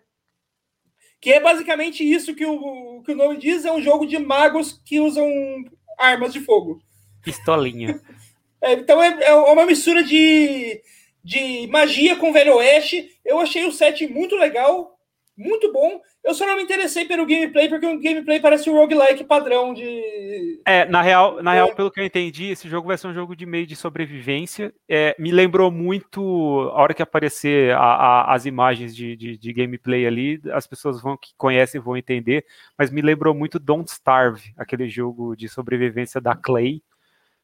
Que é basicamente isso que o, que o nome diz: é um jogo de magos que usam armas de fogo. Pistolinha. É, então é, é, uma mistura de, de magia com Velho Oeste. Eu achei o set muito legal, muito bom. Eu só não me interessei pelo gameplay, porque o gameplay parece um roguelike padrão de. É, na real, na é. real, pelo que eu entendi, esse jogo vai ser um jogo de meio de sobrevivência. É, me lembrou muito a hora que aparecer a, a, as imagens de, de, de, gameplay ali, as pessoas vão que conhecem vão entender, mas me lembrou muito Don't Starve, aquele jogo de sobrevivência da Clay,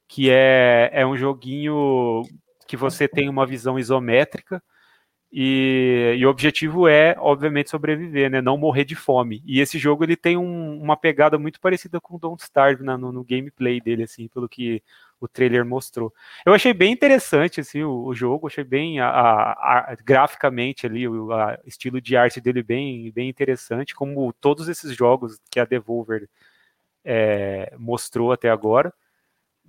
que é, é um joguinho que você tem uma visão isométrica e, e, o objetivo é, obviamente, sobreviver, né? Não morrer de fome. E esse jogo ele tem um, uma pegada muito parecida com Don't Starve né? no, no, gameplay dele, assim, pelo que o trailer mostrou. Eu achei bem interessante assim, o, o jogo, achei bem a, a, a, graficamente ali, o estilo de arte dele bem, bem interessante, como todos esses jogos que a Devolver é, mostrou até agora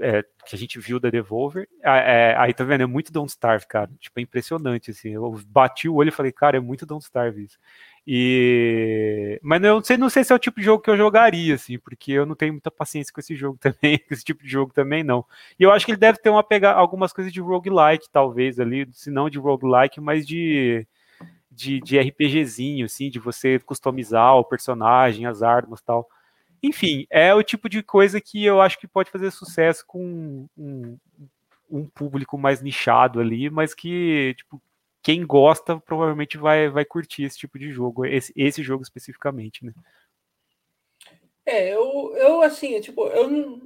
é, que a gente viu da Devolver, é, aí tá vendo, é muito Don't Starve, cara, tipo, é impressionante, assim, eu bati o olho e falei, cara, é muito Don't Starve isso. E... Mas não sei, não sei se é o tipo de jogo que eu jogaria, assim, porque eu não tenho muita paciência com esse jogo também, com esse tipo de jogo também não. E eu acho que ele deve ter uma pegar algumas coisas de roguelike, talvez, ali, se não de roguelike, mas de, de, de RPGzinho, assim, de você customizar o personagem, as armas tal. Enfim, é o tipo de coisa que eu acho que pode fazer sucesso com um, um público mais nichado ali, mas que, tipo, quem gosta provavelmente vai, vai curtir esse tipo de jogo, esse, esse jogo especificamente, né? É, eu, eu assim, tipo, eu não.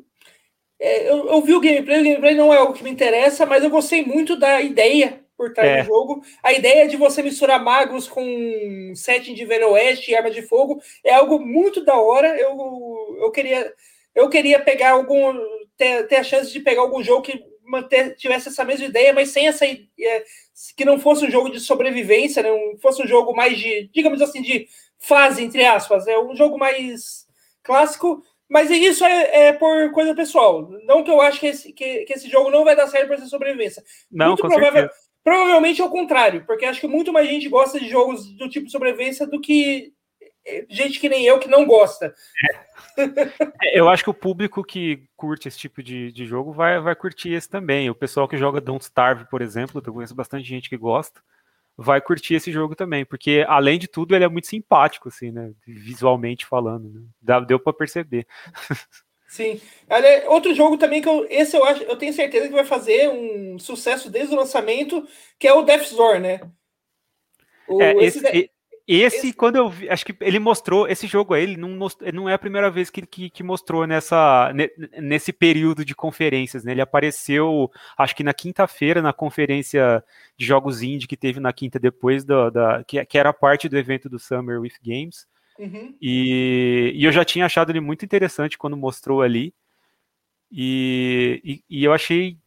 É, eu, eu vi o gameplay, o gameplay não é algo que me interessa, mas eu gostei muito da ideia por trás é. do jogo. A ideia de você misturar magos com setting de Velho Oeste e arma de fogo é algo muito da hora. Eu, eu queria eu queria pegar algum ter, ter a chance de pegar algum jogo que manter, tivesse essa mesma ideia, mas sem essa é, que não fosse um jogo de sobrevivência, não fosse um jogo mais de, digamos assim, de fase entre aspas, é um jogo mais clássico. Mas isso é, é por coisa pessoal. Não que eu acho que esse, que, que esse jogo não vai dar certo para essa sobrevivência. Não, Muito provável, certeza. Provavelmente é o contrário, porque acho que muito mais gente gosta de jogos do tipo sobrevivência do que eh, gente que nem eu que não gosta. É. Eu acho que o público que curte esse tipo de, de jogo vai, vai curtir esse também. O pessoal que joga Don't Starve, por exemplo, eu conheço bastante gente que gosta, vai curtir esse jogo também, porque além de tudo ele é muito simpático, assim, né? Visualmente falando, né? Deu para perceber. Sim. Outro jogo também que eu, esse eu acho, eu tenho certeza que vai fazer um sucesso desde o lançamento, que é o Death's Door, né? O, é, esse, esse, esse, esse, quando eu vi, acho que ele mostrou esse jogo aí, ele não, mostrou, não é a primeira vez que, que, que mostrou nessa, nesse período de conferências, né? Ele apareceu, acho que na quinta-feira, na conferência de jogos indie que teve na quinta depois da, da que, que era parte do evento do Summer with Games. Uhum. E, e, eu já tinha achado ele muito interessante quando mostrou ali. E, e, e, eu achei.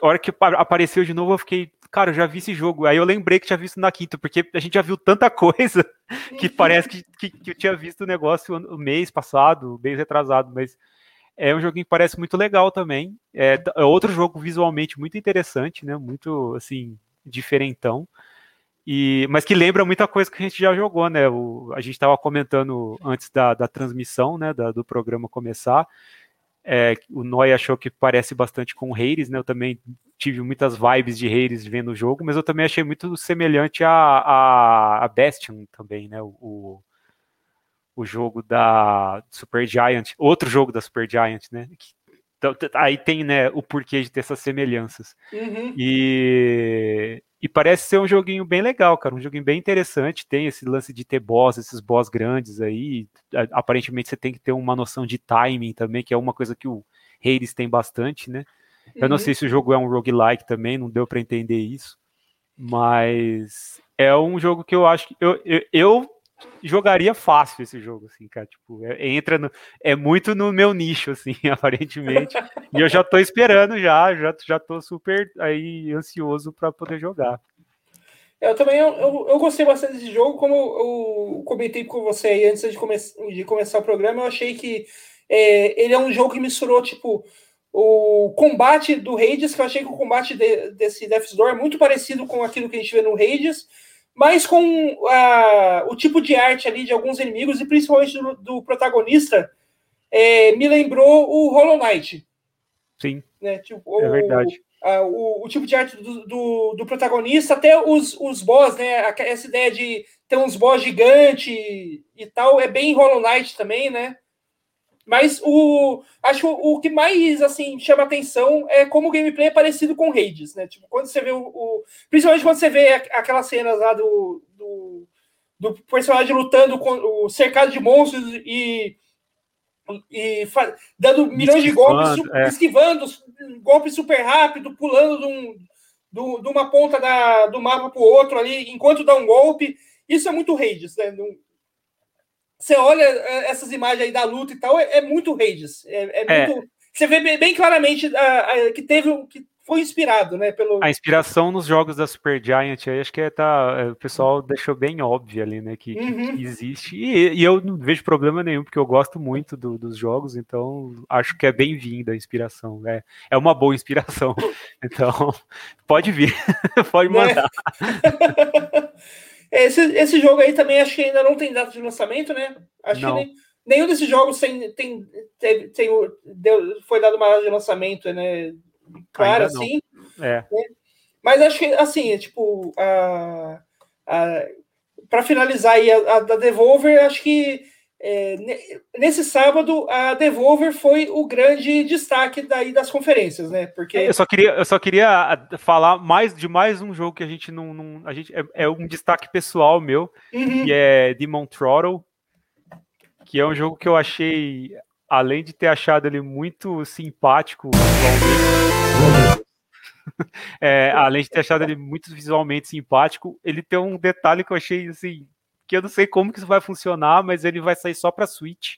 A hora que apareceu de novo, eu fiquei. Cara, eu já vi esse jogo. Aí eu lembrei que tinha visto na quinta, porque a gente já viu tanta coisa que uhum. parece que, que, que, eu tinha visto o negócio o mês passado, mês retrasado, mas é um joguinho que parece muito legal também. É, é outro jogo visualmente muito interessante, né? Muito assim, diferentão. E, mas que lembra muita coisa que a gente já jogou, né? O, a gente estava comentando antes da, da transmissão, né? Da, do programa começar. É, o Noi achou que parece bastante com o Hades, né? Eu também tive muitas vibes de Hades vendo o jogo, mas eu também achei muito semelhante a, a, a Bastion também, né? O, o jogo da Super Giant, outro jogo da Super Giant, né? Que, então, aí tem né, o porquê de ter essas semelhanças. Uhum. E, e parece ser um joguinho bem legal, cara. Um joguinho bem interessante. Tem esse lance de ter boss, esses boss grandes aí. Aparentemente você tem que ter uma noção de timing também, que é uma coisa que o Hades tem bastante, né? Eu uhum. não sei se o jogo é um roguelike também, não deu para entender isso. Mas é um jogo que eu acho que. Eu, eu, eu jogaria fácil esse jogo, assim, cara. Tipo, é, entra no, é muito no meu nicho, assim, aparentemente. e eu já tô esperando já, já, já tô super aí ansioso para poder jogar. Eu também eu, eu, eu, gostei bastante desse jogo, como eu, comentei com você aí antes de, come de começar o programa, eu achei que é, ele é um jogo que misturou, tipo, o combate do Hades, que eu achei que o combate de, desse Death's Door é muito parecido com aquilo que a gente vê no Hades, mas com uh, o tipo de arte ali de alguns inimigos, e principalmente do, do protagonista, é, me lembrou o Hollow Knight. Sim. Né? Tipo, é o, verdade. O, o, tipo de arte do, do, do, protagonista, até os, os boss, né? Essa ideia de ter uns boss gigante e tal, é bem Hollow Knight também, né? Mas o acho que o, que mais assim chama atenção é como o gameplay é parecido com Hades, né? Tipo, quando você vê o, o principalmente quando você vê aquelas cenas lá do, do, do personagem lutando com o cercado de monstros e e dando milhões de golpes, é. esquivando golpes super rápido, pulando de, um, de uma ponta da, do mapa para o outro ali, enquanto dá um golpe. Isso é muito Hades, né? Você olha é, essas imagens aí da luta e tal, é, é muito Hades. É, é, é. muito. Você vê bem, bem claramente que teve que foi inspirado, né? Pelo... A inspiração nos jogos da Super Giant aí, acho que é, tá, é, o pessoal deixou bem óbvio ali, né? Que, uhum. que existe. E, e, eu não vejo problema nenhum, porque eu gosto muito do, dos jogos, então acho que é bem-vinda a inspiração. É, é uma boa inspiração. Então, pode vir, pode né? mandar. Esse, esse jogo aí também acho que ainda não tem data de lançamento, né? Acho não. que nem, nenhum desses jogos tem, tem, tem, tem deu, foi dado uma data de lançamento, né? Claro, assim. É. Né? Mas acho que, assim, é tipo, a, a, para finalizar aí a, a, da Devolver, acho que é, nesse sábado, a Devolver foi o grande destaque daí das conferências, né? Porque eu só queria, eu só queria ah, falar mais de mais um jogo que a gente não, não a gente é, é, um destaque pessoal meu, uhum. que é Demon Throttle, que é um jogo que eu achei, além de ter achado ele muito simpático visualmente, é, além de ter achado ele muito visualmente simpático, ele tem um detalhe que eu achei assim que eu não sei como que isso vai funcionar, mas ele vai sair só para Switch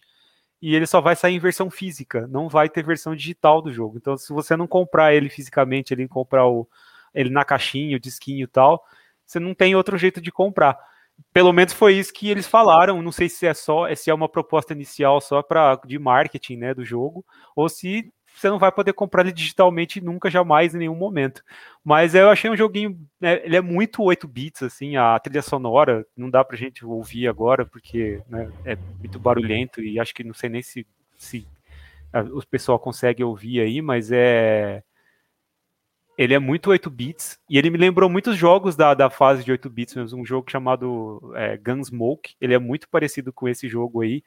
e ele só vai sair em versão física, não vai ter versão digital do jogo. Então, se você não comprar ele fisicamente, ele comprar o, ele na caixinha, o disquinho e tal, você não tem outro jeito de comprar. Pelo menos foi isso que eles falaram. Não sei se é só, se é uma proposta inicial só para de marketing, né, do jogo, ou se você não vai poder comprar ele digitalmente nunca, jamais, em nenhum momento. Mas eu achei um joguinho, né, ele é muito 8 bits, assim, a trilha sonora, não dá pra gente ouvir agora, porque né, é muito barulhento e acho que não sei nem se, se o pessoal consegue ouvir aí, mas é ele é muito 8 bits e ele me lembrou muitos jogos da, da fase de 8 bits, mesmo um jogo chamado é, Gunsmoke. Ele é muito parecido com esse jogo aí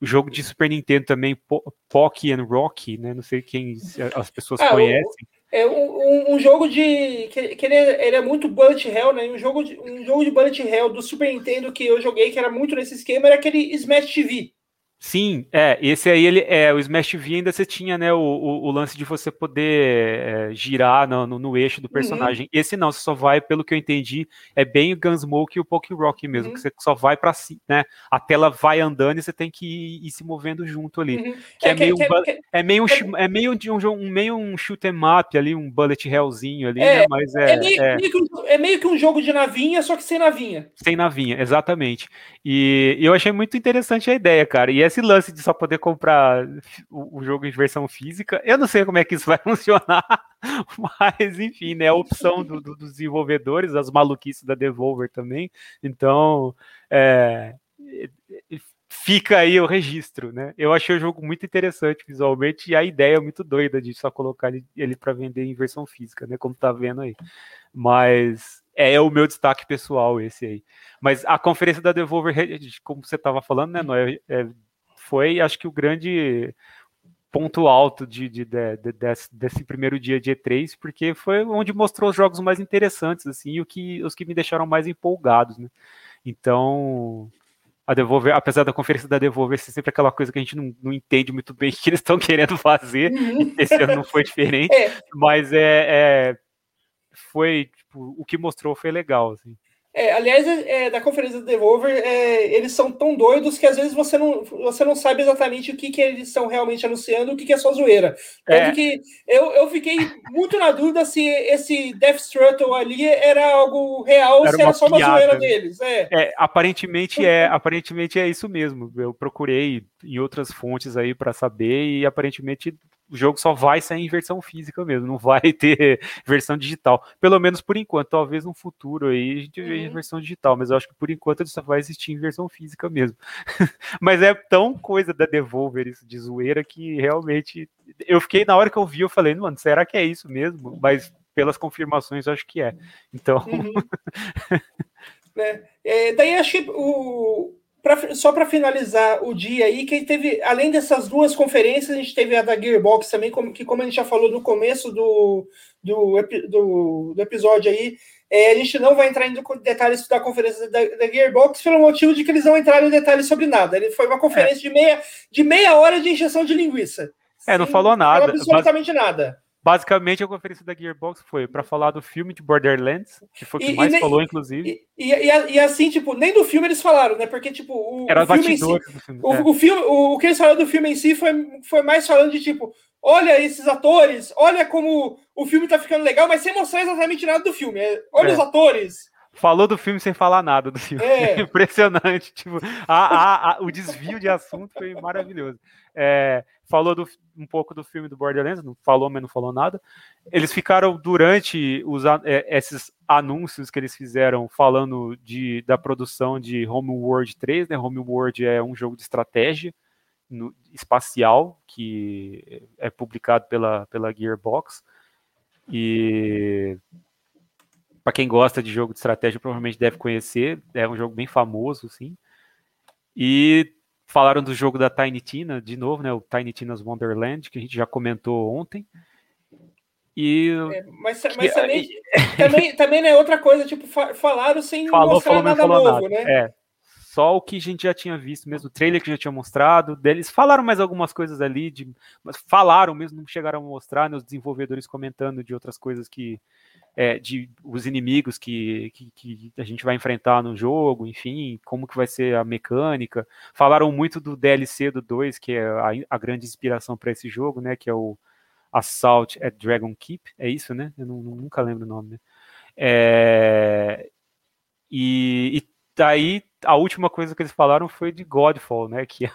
o jogo de Super Nintendo também, Pocky and Rocky, né? Não sei quem as pessoas ah, conhecem. É um, um, jogo de. que, que ele, é, ele, é, muito bullet hell, né? Um jogo, de, um jogo de bullet hell do Super Nintendo que eu joguei, que era muito nesse esquema, era aquele Smash TV. Sim, é, esse aí ele é o Smash TV ainda você tinha, né, o, o, o lance de você poder é, girar no, no, no, eixo do uhum. personagem. Uhum. Esse não, você só vai, pelo que eu entendi, é bem o Gunsmoke e o Poké Rock mesmo, uhum. que você só vai para si, né? A tela vai andando e você tem que ir, ir se movendo junto ali. Uhum. Que é, é, meio, que, é meio um, é meio de um, um meio um shoot 'em up ali, um bullet hellzinho ali, é, né? Mas é é meio, um, é meio que um jogo de navinha, só que sem navinha. Sem navinha, exatamente. E, e eu achei muito interessante a ideia, cara. E esse lance de só poder comprar o, jogo em versão física, eu não sei como é que isso vai funcionar, mas enfim, né? A opção do, do, dos desenvolvedores, as maluquices da Devolver também. Então, é, fica aí o registro, né? Eu achei o jogo muito interessante visualmente e a ideia é muito doida de só colocar ele, ele para vender em versão física, né? Como tá vendo aí. Mas é, é, o meu destaque pessoal esse aí. Mas a conferência da Devolver, como você estava falando, né, Noé, é, foi, acho que o grande ponto alto de, de, de, de desse, desse, primeiro dia de E3, porque foi onde mostrou os jogos mais interessantes, assim, e o que, os que me deixaram mais empolgados, né? Então, a Devolver, apesar da conferência da Devolver ser sempre aquela coisa que a gente não, não entende muito bem o que eles estão querendo fazer, uhum. esse ano não foi diferente, é. mas é, é foi tipo, o que mostrou foi legal. Assim. É, aliás, é, é, da conferência do Devolver, é, eles são tão doidos que às vezes você não, você não sabe exatamente o que, que eles estão realmente anunciando, o que, que é só zoeira. Tanto é. que eu, eu fiquei muito na dúvida se esse Death Struggle ali era algo real ou se era só uma zoeira deles. É. é. aparentemente é, aparentemente é isso mesmo. Eu procurei em outras fontes aí para saber e aparentemente o jogo só vai sair em versão física mesmo, não vai ter versão digital. Pelo menos por enquanto, talvez no futuro aí a gente veja uhum. versão digital, mas eu acho que por enquanto ele só vai existir em versão física mesmo. mas é tão coisa da Devolver isso de zoeira que realmente eu fiquei na hora que eu vi, eu falei, mano, será que é isso mesmo? Mas pelas confirmações eu acho que é. Então, uhum. é, é, daí acho que o pra, só para finalizar o dia aí, que teve, além dessas duas conferências, a gente teve a da Gearbox também, como, que como a gente já falou no começo do, do, do, do episódio aí, é, a gente não vai entrar em detalhes da conferência da, da, Gearbox pelo motivo de que eles não entraram em detalhes sobre nada. Ele foi uma conferência é. de, meia, de meia hora de injeção de linguiça. É, não falou nada. absolutamente mas... nada. Basicamente, a conferência da Gearbox foi para falar do filme de Borderlands, que foi o que e, mais e, falou, inclusive. E, e, assim, tipo, nem do filme eles falaram, né? Porque, tipo, o, Era o filme em si, filme, o, é. o, filme, o, o, que eles falaram do filme em si foi, foi mais falando de, tipo, olha esses atores, olha como o filme tá ficando legal, mas sem mostrar exatamente nada do filme. É, olha é. os atores. Falou do filme sem falar nada do filme. É. Impressionante. Tipo, a, a, a, o desvio de assunto foi maravilhoso. É, falou do, um pouco do filme do Borderlands, não falou, mas não falou nada. Eles ficaram durante os, é, esses anúncios que eles fizeram falando de, da produção de Homeworld 3, né? Homeworld é um jogo de estratégia no, espacial que é publicado pela, pela Gearbox. E para quem gosta de jogo de estratégia, provavelmente deve conhecer. É um jogo bem famoso, sim. E falaram do jogo da Tiny Tina, de novo, né? O Tiny Tina's Wonderland, que a gente já comentou ontem. E. É, mas, mas também, também, também é outra coisa, tipo, falaram sem falou, mostrar falou, nada novo, nada. né? É. Só o que a gente já tinha visto, mesmo o trailer que já tinha mostrado, deles falaram mais algumas coisas ali, de, mas falaram mesmo, não chegaram a mostrar, né, os desenvolvedores comentando de outras coisas que, é, de os inimigos que, que, que, a gente vai enfrentar no jogo, enfim, como que vai ser a mecânica. Falaram muito do DLC do 2, que é a, a grande inspiração para esse jogo, né? Que é o Assault at Dragon Keep, é isso, né? Eu não, nunca lembro o nome. Né? É, e, e daí a última coisa que eles falaram foi de Godfall, né? Que,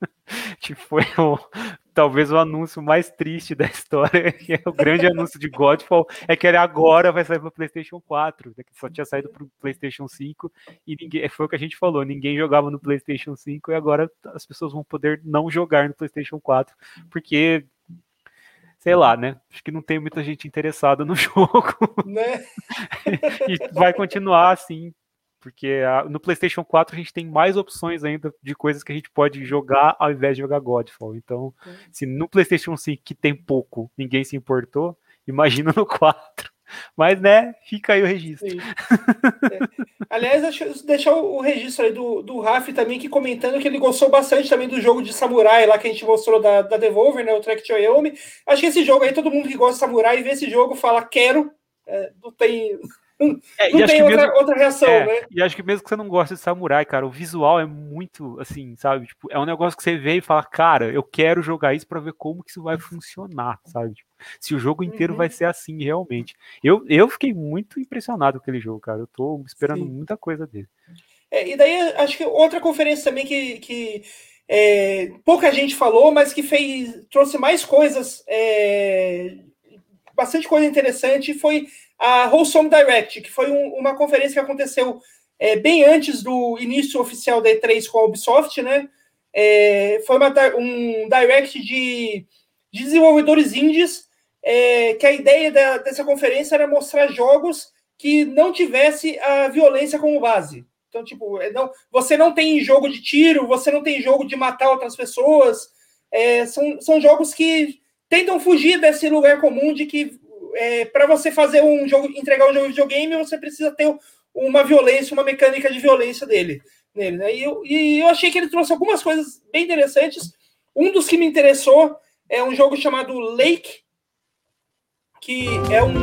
que foi o, talvez o anúncio mais triste da história, que é o grande anúncio de Godfall, é que ele agora vai sair para o PlayStation 4, né, que só tinha saído para o PlayStation 5 e ninguém, foi o que a gente falou, ninguém jogava no PlayStation 5 e agora as pessoas vão poder não jogar no PlayStation 4, porque sei lá, né? Acho que não tem muita gente interessada no jogo. Né? e vai continuar assim porque a, no PlayStation 4 a gente tem mais opções ainda de coisas que a gente pode jogar ao invés de jogar Godfall. Então, se no PlayStation 5, que tem pouco, ninguém se importou, imagina no 4. Mas, né, fica aí o registro. É. Aliás, deixar o registro aí do, do Raf também, que comentando que ele gostou bastante também do jogo de samurai lá que a gente mostrou da, da Devolver, né, o Track to Yomi. Acho que esse jogo aí, todo mundo que gosta de samurai vê esse jogo fala, quero. É, não tem é, não tem outra, mesmo, outra reação, é, né? E acho que mesmo que você não goste de samurai, cara, o visual é muito, assim, sabe? Tipo, é um negócio que você vê e fala, cara, eu quero jogar isso para ver como que isso vai funcionar, sabe? Tipo, se o jogo inteiro uhum. vai ser assim, realmente. Eu, eu fiquei muito impressionado com aquele jogo, cara. Eu tô esperando Sim. muita coisa dele. É, e daí, acho que outra conferência também que, que é, pouca gente falou, mas que fez trouxe mais coisas, é, bastante coisa interessante, foi a Wholesome Direct, que foi um, uma conferência que aconteceu é, bem antes do início oficial da E3 com a Ubisoft, né? É, foi uma, um direct de, de desenvolvedores indies, é, que a ideia da, dessa conferência era mostrar jogos que não tivesse a violência como base. Então, tipo, é, não, você não tem jogo de tiro, você não tem jogo de matar outras pessoas. É, são, são jogos que tentam fugir desse lugar comum de que é, para você fazer um jogo, entregar um jogo de videogame, você precisa ter uma violência, uma mecânica de violência dele. Nele, né? e, eu, e eu achei que ele trouxe algumas coisas bem interessantes. Um dos que me interessou é um jogo chamado Lake, que é um.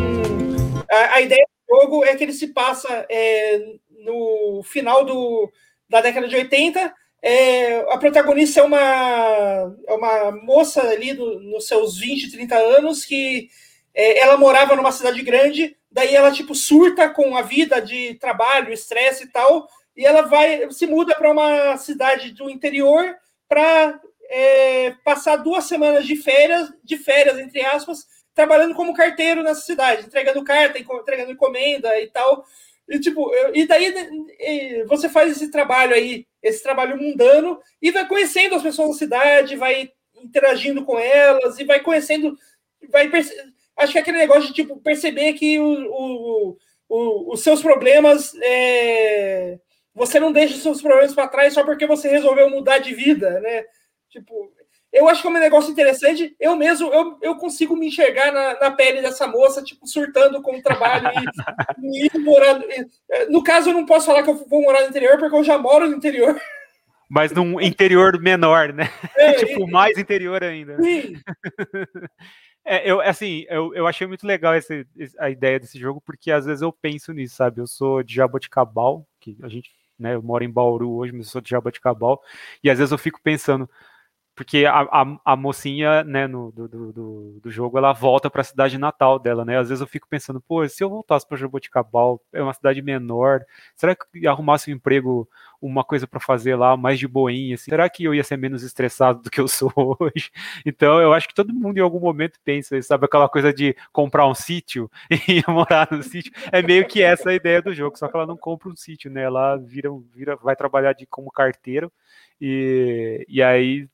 A, a ideia do jogo é que ele se passa é, no final do, da década de 80. É, a protagonista é uma, é uma moça ali do, nos seus 20, 30 anos que é, ela morava numa cidade grande, daí ela tipo surta com a vida de trabalho, estresse e tal, e ela vai se muda para uma cidade do interior para é, passar duas semanas de férias, de férias entre aspas, trabalhando como carteiro nessa cidade, entregando carta, entregando encomenda e tal. E, tipo, e daí você faz esse trabalho aí, esse trabalho mundano, e vai conhecendo as pessoas da cidade, vai interagindo com elas, e vai conhecendo, vai acho que é aquele negócio de tipo, perceber que o, o, o, os seus problemas. É... Você não deixa os seus problemas para trás só porque você resolveu mudar de vida, né? Tipo, eu acho que é um negócio interessante. Eu mesmo, eu, eu consigo me enxergar na, na pele dessa moça, tipo, surtando com o trabalho e, e morando. No caso, eu não posso falar que eu vou morar no interior, porque eu já moro no interior. Mas num interior menor, né? É, tipo, e, mais interior ainda. Sim. É, eu, assim, eu, eu achei muito legal esse, a ideia desse jogo, porque às vezes eu penso nisso, sabe? Eu sou de Jaboticabal, que a gente, né, eu moro em Bauru hoje, mas eu sou de Jaboticabal, e às vezes eu fico pensando, porque a, a, a mocinha, né, no, do, do, do jogo, ela volta para a cidade natal dela, né? Às vezes eu fico pensando, pô, se eu voltasse para Jaboticabal, é uma cidade menor, será que arrumasse um emprego, uma coisa para fazer lá, mais de boinha, assim, será que eu ia ser menos estressado do que eu sou hoje? Então, eu acho que todo mundo em algum momento pensa, sabe, aquela coisa de comprar um sítio e morar no sítio, é meio que essa a ideia do jogo, só que ela não compra um sítio, né? Ela vira, vira vai trabalhar de como carteiro e, e aí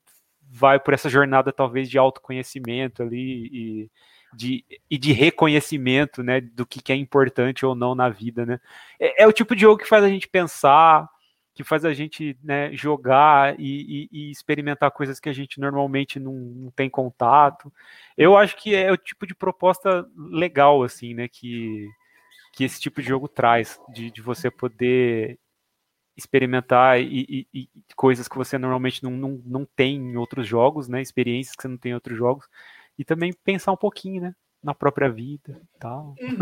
vai por essa jornada talvez de autoconhecimento ali e de, e de reconhecimento, né, do que, que é importante ou não na vida, né? É, é, o tipo de jogo que faz a gente pensar, que faz a gente né, jogar e, e, e, experimentar coisas que a gente normalmente não, não, tem contato. Eu acho que é o tipo de proposta legal, assim, né, que, que esse tipo de jogo traz, de, de você poder experimentar e, e, coisas que você normalmente não, não, não tem em outros jogos, né, experiências que você não tem em outros jogos, e também pensar um pouquinho, né, na própria vida e tal. Uhum.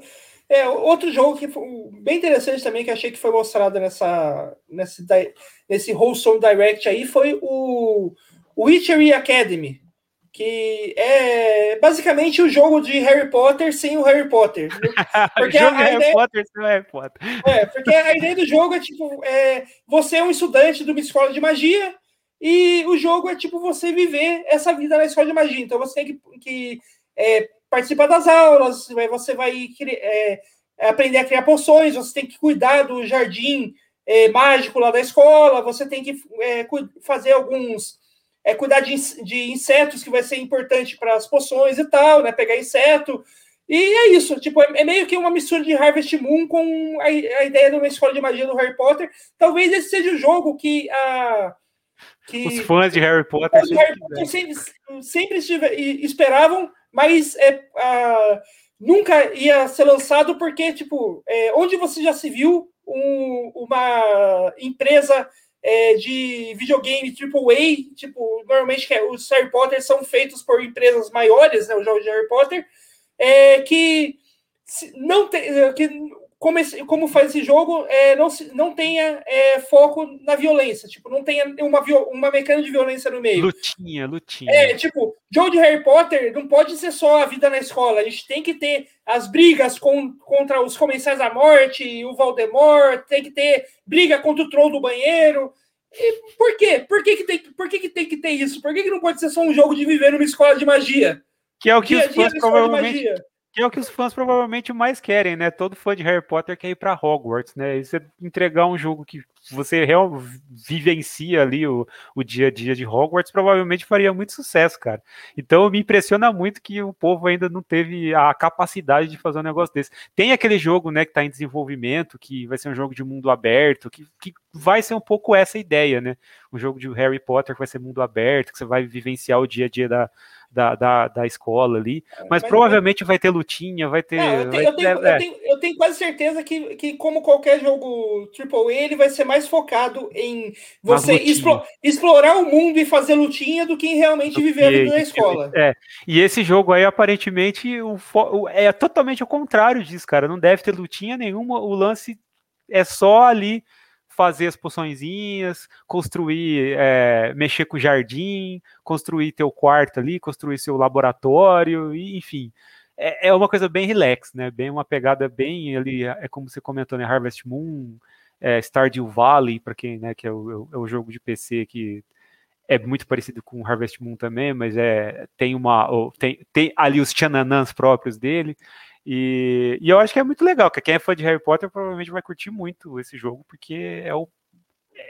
É, outro jogo que foi bem interessante também, que achei que foi mostrado nessa, nesse, nesse Wholesome Direct aí, foi o Witchery Academy, que é basicamente o jogo de Harry Potter sem o Harry Potter. Porque jogo a, Harry ideia, Potter sem o Harry Potter. É, porque a ideia do jogo é tipo, é, você é um estudante de uma escola de magia e o jogo é tipo você viver essa vida na escola de magia. Então você tem que, que é, participar das aulas, você vai é, aprender a criar poções, você tem que cuidar do jardim é, mágico lá da escola, você tem que é, fazer alguns. É, cuidar de, de, insetos, que vai ser importante para as poções e tal, né? Pegar inseto. E é isso, tipo, é, é meio que uma mistura de Harvest Moon com a, a, ideia de uma escola de magia do Harry Potter. Talvez esse seja o jogo que a. Que, Os fãs de Harry Potter, de Harry Potter sempre, sempre esperavam mas é, a, nunca ia ser lançado porque, tipo, é, onde você já se viu um, uma empresa é, de videogame AAA, tipo, normalmente é, os Harry Potter são feitos por empresas maiores, né, os jogos de Harry Potter, é, que não tem, que como, esse, como faz esse jogo, é, não, não tenha é, foco na violência. Tipo, não tenha uma, uma mecânica de violência no meio. Lutinha, lutinha. É, tipo, jogo de Harry Potter não pode ser só a vida na escola. A gente tem que ter as brigas com, contra os comensais da morte, o Voldemort, tem que ter briga contra o troll do banheiro. E por quê? Por que, que, tem, por que, que tem que ter isso? Por que, que não pode ser só um jogo de viver numa escola de magia? Que é o que dia os fãs provavelmente que é o que os fãs provavelmente mais querem, né? Todo fã de Harry Potter quer ir para Hogwarts, né? E você entregar um jogo que você real, vivencia ali o, o dia a dia de Hogwarts, provavelmente faria muito sucesso, cara. Então me impressiona muito que o povo ainda não teve a capacidade de fazer um negócio desse. Tem aquele jogo, né, que está em desenvolvimento, que vai ser um jogo de mundo aberto, que, que vai ser um pouco essa ideia, né? Um jogo de Harry Potter que vai ser mundo aberto, que você vai vivenciar o dia a dia da, da, da, da escola ali. É, mas, mas provavelmente vai ter lutinha, vai ter. Não, eu, tenho, eu, tenho, é. eu, tenho, eu, tenho, quase certeza que, que, como qualquer jogo AAA, ele vai ser mais focado em você explorar o mundo e fazer lutinha do que em realmente viver na escola. É. E esse jogo aí, aparentemente, o, o, é totalmente o contrário disso, cara. Não deve ter lutinha nenhuma. O lance é só ali fazer as poçõezinhas, construir, é, mexer com o jardim, construir teu quarto ali, construir seu laboratório, e, enfim. É, é, uma coisa bem relax, né? Bem uma pegada bem ali, é como você comentou, né? Harvest Moon, é, Stardew Valley, para quem, né, que é o, é o jogo de PC que é muito parecido com Harvest Moon também, mas é tem uma tem, tem ali os tchananãs próprios dele. E, e eu acho que é muito legal, que quem é fã de Harry Potter provavelmente vai curtir muito esse jogo, porque é o,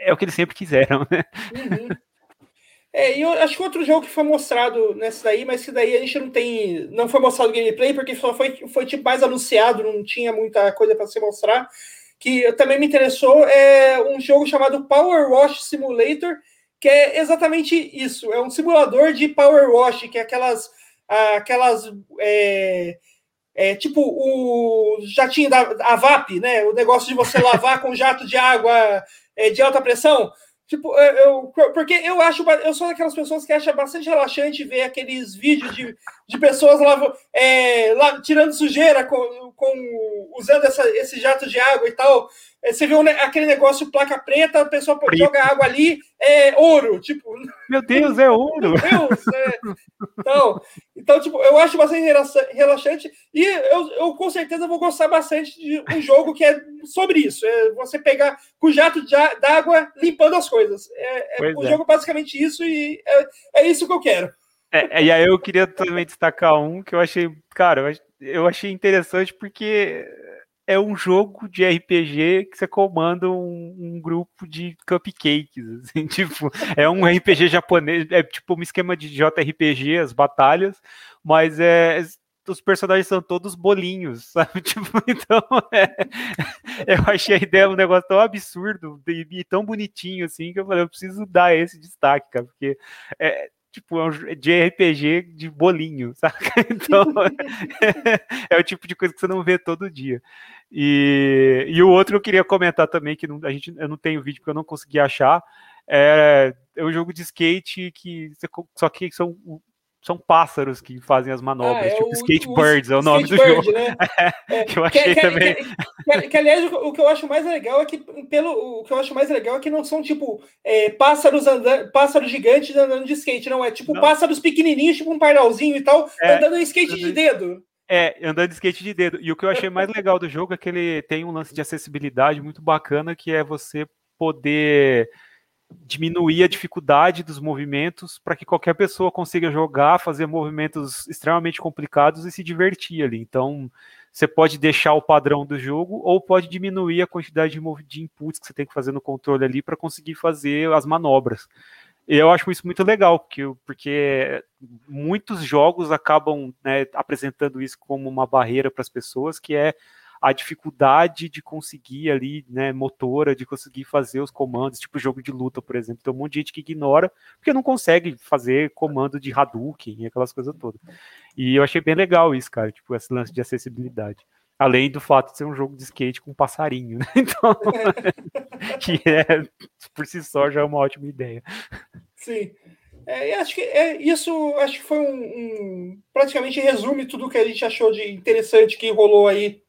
é o que eles sempre quiseram, né? Uhum. É, e eu acho que outro jogo que foi mostrado nessa daí, mas que daí a gente não tem. Não foi mostrado gameplay, porque só foi, foi tipo mais anunciado, não tinha muita coisa para se mostrar. Que também me interessou é um jogo chamado Power Wash Simulator, que é exatamente isso. É um simulador de Power Wash, que é aquelas. aquelas é, é, tipo o jatinho da a VAP, né? O negócio de você lavar com jato de água é, de alta pressão. Tipo, eu, porque eu acho, eu sou daquelas pessoas que acham bastante relaxante ver aqueles vídeos de, de pessoas lá, é, lá tirando sujeira com, com usando essa, esse jato de água e tal. É, você vê um, aquele negócio placa preta, a pessoa Preto. joga água ali, é ouro, tipo. Meu Deus, é ouro! Meu Deus! É. Então, então, tipo, eu acho bastante relaxante e eu, eu com certeza vou gostar bastante de um jogo que é sobre isso. É você pegar com jato d'água limpando as coisas. É, é o é. jogo é basicamente isso e é, é isso que eu quero. É, e aí eu queria também destacar um que eu achei, cara, eu achei interessante porque é um jogo de RPG que você comanda um, um, grupo de cupcakes, assim, tipo, é um RPG japonês, é tipo um esquema de JRPG, as batalhas, mas é os personagens são todos bolinhos, sabe? Tipo, então, é, eu achei a ideia um negócio tão absurdo e, e, tão bonitinho, assim, que eu falei, eu preciso dar esse destaque, cara, porque é, tipo, é um de RPG de bolinho, saca? Então, é, é, o tipo de coisa que você não vê todo dia. E, e o outro eu queria comentar também, que não, a gente, eu não tenho vídeo porque eu não consegui achar, é, é um jogo de skate que só que são são pássaros que fazem as manobras, ah, é tipo o, Skatebirds é o nome do jogo. Né? É, que eu achei que, também. Que, que, que, aliás, o que eu acho mais legal é que pelo o que eu acho mais legal é que não são tipo é, pássaros andando, pássaros gigantes andando de skate, não é tipo não. pássaros pequenininhos, tipo um pardalzinho e tal, é, andando em skate de dedo. É, andando de skate de dedo. E o que eu achei mais legal do jogo é que ele tem um lance de acessibilidade muito bacana, que é você poder diminuir a dificuldade dos movimentos para que qualquer pessoa consiga jogar, fazer movimentos extremamente complicados e se divertir ali. Então, você pode deixar o padrão do jogo ou pode diminuir a quantidade de, de inputs que você tem que fazer no controle ali para conseguir fazer as manobras. Eu acho isso muito legal, porque, porque muitos jogos acabam né, apresentando isso como uma barreira para as pessoas, que é a dificuldade de conseguir ali, né, motora, de conseguir fazer os comandos, tipo jogo de luta, por exemplo. Tem um monte de gente que ignora, porque não consegue fazer comando de Hadouken e aquelas coisas todas. E eu achei bem legal isso, cara, tipo, esse lance de acessibilidade. Além do fato de ser um jogo de skate com um passarinho, né? Então, que é, por si só, já é uma ótima ideia. Sim. É, acho que é, isso acho que foi um, um, praticamente resume tudo que a gente achou de interessante que rolou aí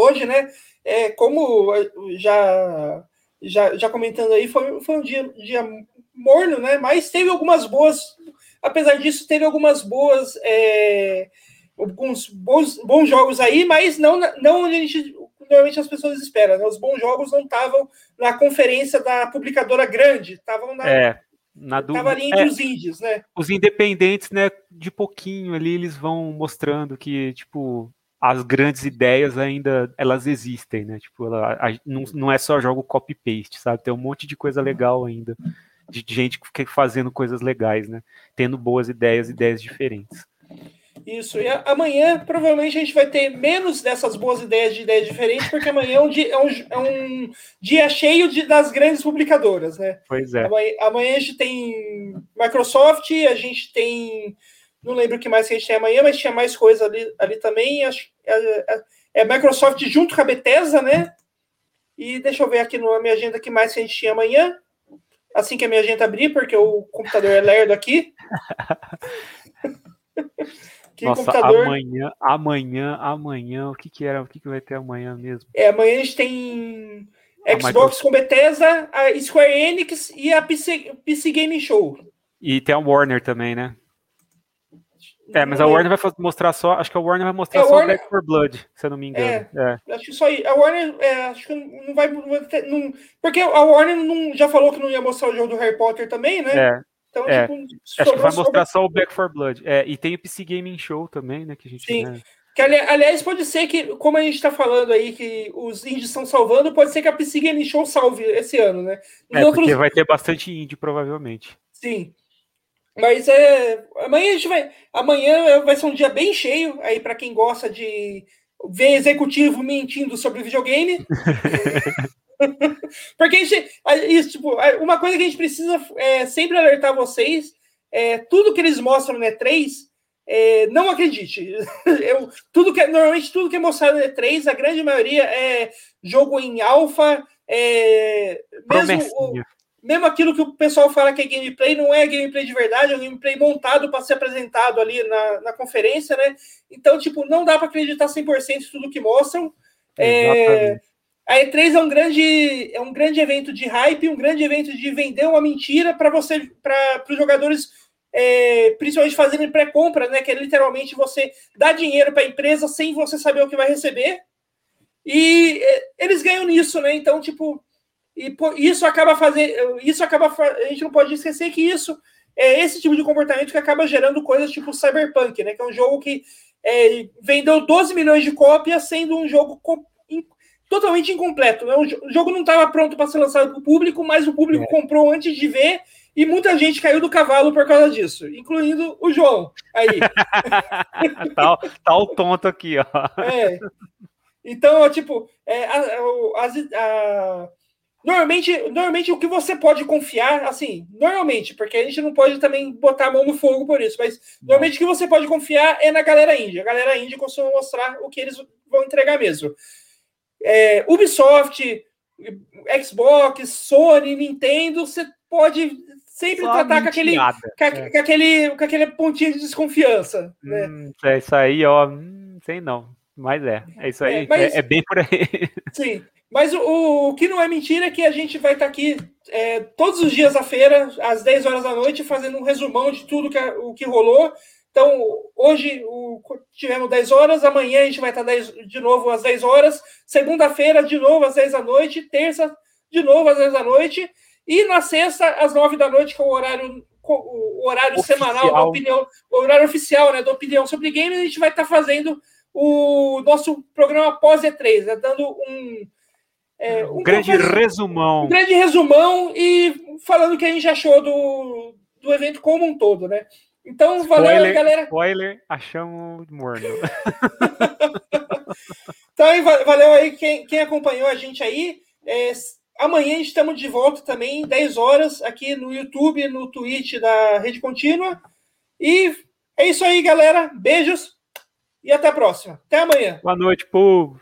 hoje, né? É, como já, já, já comentando aí, foi, foi um dia, dia morno, né? Mas teve algumas boas, apesar disso, teve algumas boas, é, alguns bons, bons jogos aí, mas não, não onde a gente normalmente as pessoas esperam. Né? Os bons jogos não estavam na conferência da publicadora grande, estavam na. É. Na do... Tava ali entre é, os índios, né? Os independentes, né? De pouquinho ali, eles vão mostrando que, tipo, as grandes ideias ainda elas existem, né? Tipo, ela, a, não, não é só jogo copy-paste, sabe? Tem um monte de coisa legal ainda, de gente fazendo coisas legais, né? Tendo boas ideias, ideias diferentes. Isso, e amanhã provavelmente a gente vai ter menos dessas boas ideias de ideias diferentes, porque amanhã é um dia, é um, é um dia cheio de, das grandes publicadoras, né? Pois é. Amanhã, amanhã a gente tem Microsoft, a gente tem não lembro o que mais que a gente tem amanhã, mas tinha mais coisa ali, ali também. Acho é, é, é Microsoft junto com a Bethesda, né? E deixa eu ver aqui na minha agenda que mais que a gente tinha amanhã. Assim que a minha agenda abrir, porque o computador é lerdo aqui. que Nossa, computador... amanhã, amanhã, amanhã, o que que era? O que que vai ter amanhã mesmo? É, amanhã a gente tem Xbox com Bethesda, a Square Enix e a PC, PC Gaming Show. E tem a Warner também, né? É, mas a Warner vai mostrar só. Acho que a Warner vai mostrar é, só Warner... Back for Blood, se eu não me engano. É, é. Acho que só aí. A Warner, é, acho que não vai. Não, porque a Warner não, já falou que não ia mostrar o jogo do Harry Potter também, né? É. Então, é. tipo, acho que vai mostrar só o Back for Blood. É, e tem o PC Gaming Show também, né? Que a gente. Sim. Né? Que, aliás, pode ser que, como a gente está falando aí, que os indies estão salvando, pode ser que a PC Gaming Show salve esse ano, né? É, outros... porque vai ter bastante indie, provavelmente. Sim. Mas é, amanhã a gente vai. Amanhã vai ser um dia bem cheio aí para quem gosta de ver executivo mentindo sobre videogame. Porque a gente, isso, tipo, uma coisa que a gente precisa é, sempre alertar vocês é tudo que eles mostram no E3, é, não acredite. Eu, tudo que, normalmente tudo que é mostrado no E3, a grande maioria é jogo em alfa, é, mesmo o, mesmo aquilo que o pessoal fala que é gameplay, não é gameplay de verdade, é um gameplay montado para ser apresentado ali na, na conferência, né? Então, tipo, não dá para acreditar 100% em tudo que mostram. É, a E3 é um grande é um grande evento de hype, um grande evento de vender uma mentira para você para os jogadores é, principalmente fazendo pré-compra, né? Que é literalmente você dá dinheiro para a empresa sem você saber o que vai receber. E é, eles ganham nisso, né? Então, tipo, e isso acaba fazendo. Isso acaba. A gente não pode esquecer que isso é esse tipo de comportamento que acaba gerando coisas tipo Cyberpunk, né? Que é um jogo que é, vendeu 12 milhões de cópias, sendo um jogo in, totalmente incompleto. Né? O jogo não estava pronto para ser lançado para o público, mas o público é. comprou antes de ver e muita gente caiu do cavalo por causa disso, incluindo o João. Aí. tá, tá o tonto aqui, ó. É. Então, tipo, é, a, a, a, normalmente, normalmente o que você pode confiar, assim, normalmente, porque a gente não pode também botar a mão no fogo por isso, mas normalmente o que você pode confiar é na galera índia. A galera índia costuma mostrar o que eles vão entregar mesmo. É, Ubisoft, Xbox, Sony, Nintendo, você pode sempre Só tratar com aquele, com, é. com, aquele, com aquele pontinho de desconfiança. Né? Hum, é isso aí, ó. Hum, sei não. Mas é, é isso aí. É, mas, é, é, bem por aí. Sim. Mas o, o, que não é mentira é que a gente vai estar tá aqui é, todos os dias da feira, às 10 horas da noite, fazendo um resumão de tudo que, o que rolou. Então, hoje o, tivemos 10 horas, amanhã a gente vai estar 10, de novo às 10 horas, segunda-feira, de novo às 10 da noite, terça, de novo às 10 da noite, e na sexta, às 9 da noite, que é o horário, o horário oficial. semanal da opinião, o horário oficial né, da opinião sobre games, a gente vai estar fazendo o nosso programa pós E3, né, dando um. É, um, um grande resumão. Um grande resumão e falando o que a gente achou do, do evento como um todo, né? Então, spoiler, valeu, galera. Spoiler, achamos morno. então, valeu aí quem, quem acompanhou a gente aí. É, amanhã estamos de volta também, 10 horas, aqui no YouTube, no Twitch da Rede Contínua. E é isso aí, galera. Beijos e até a próxima. Até amanhã. Boa noite, povo.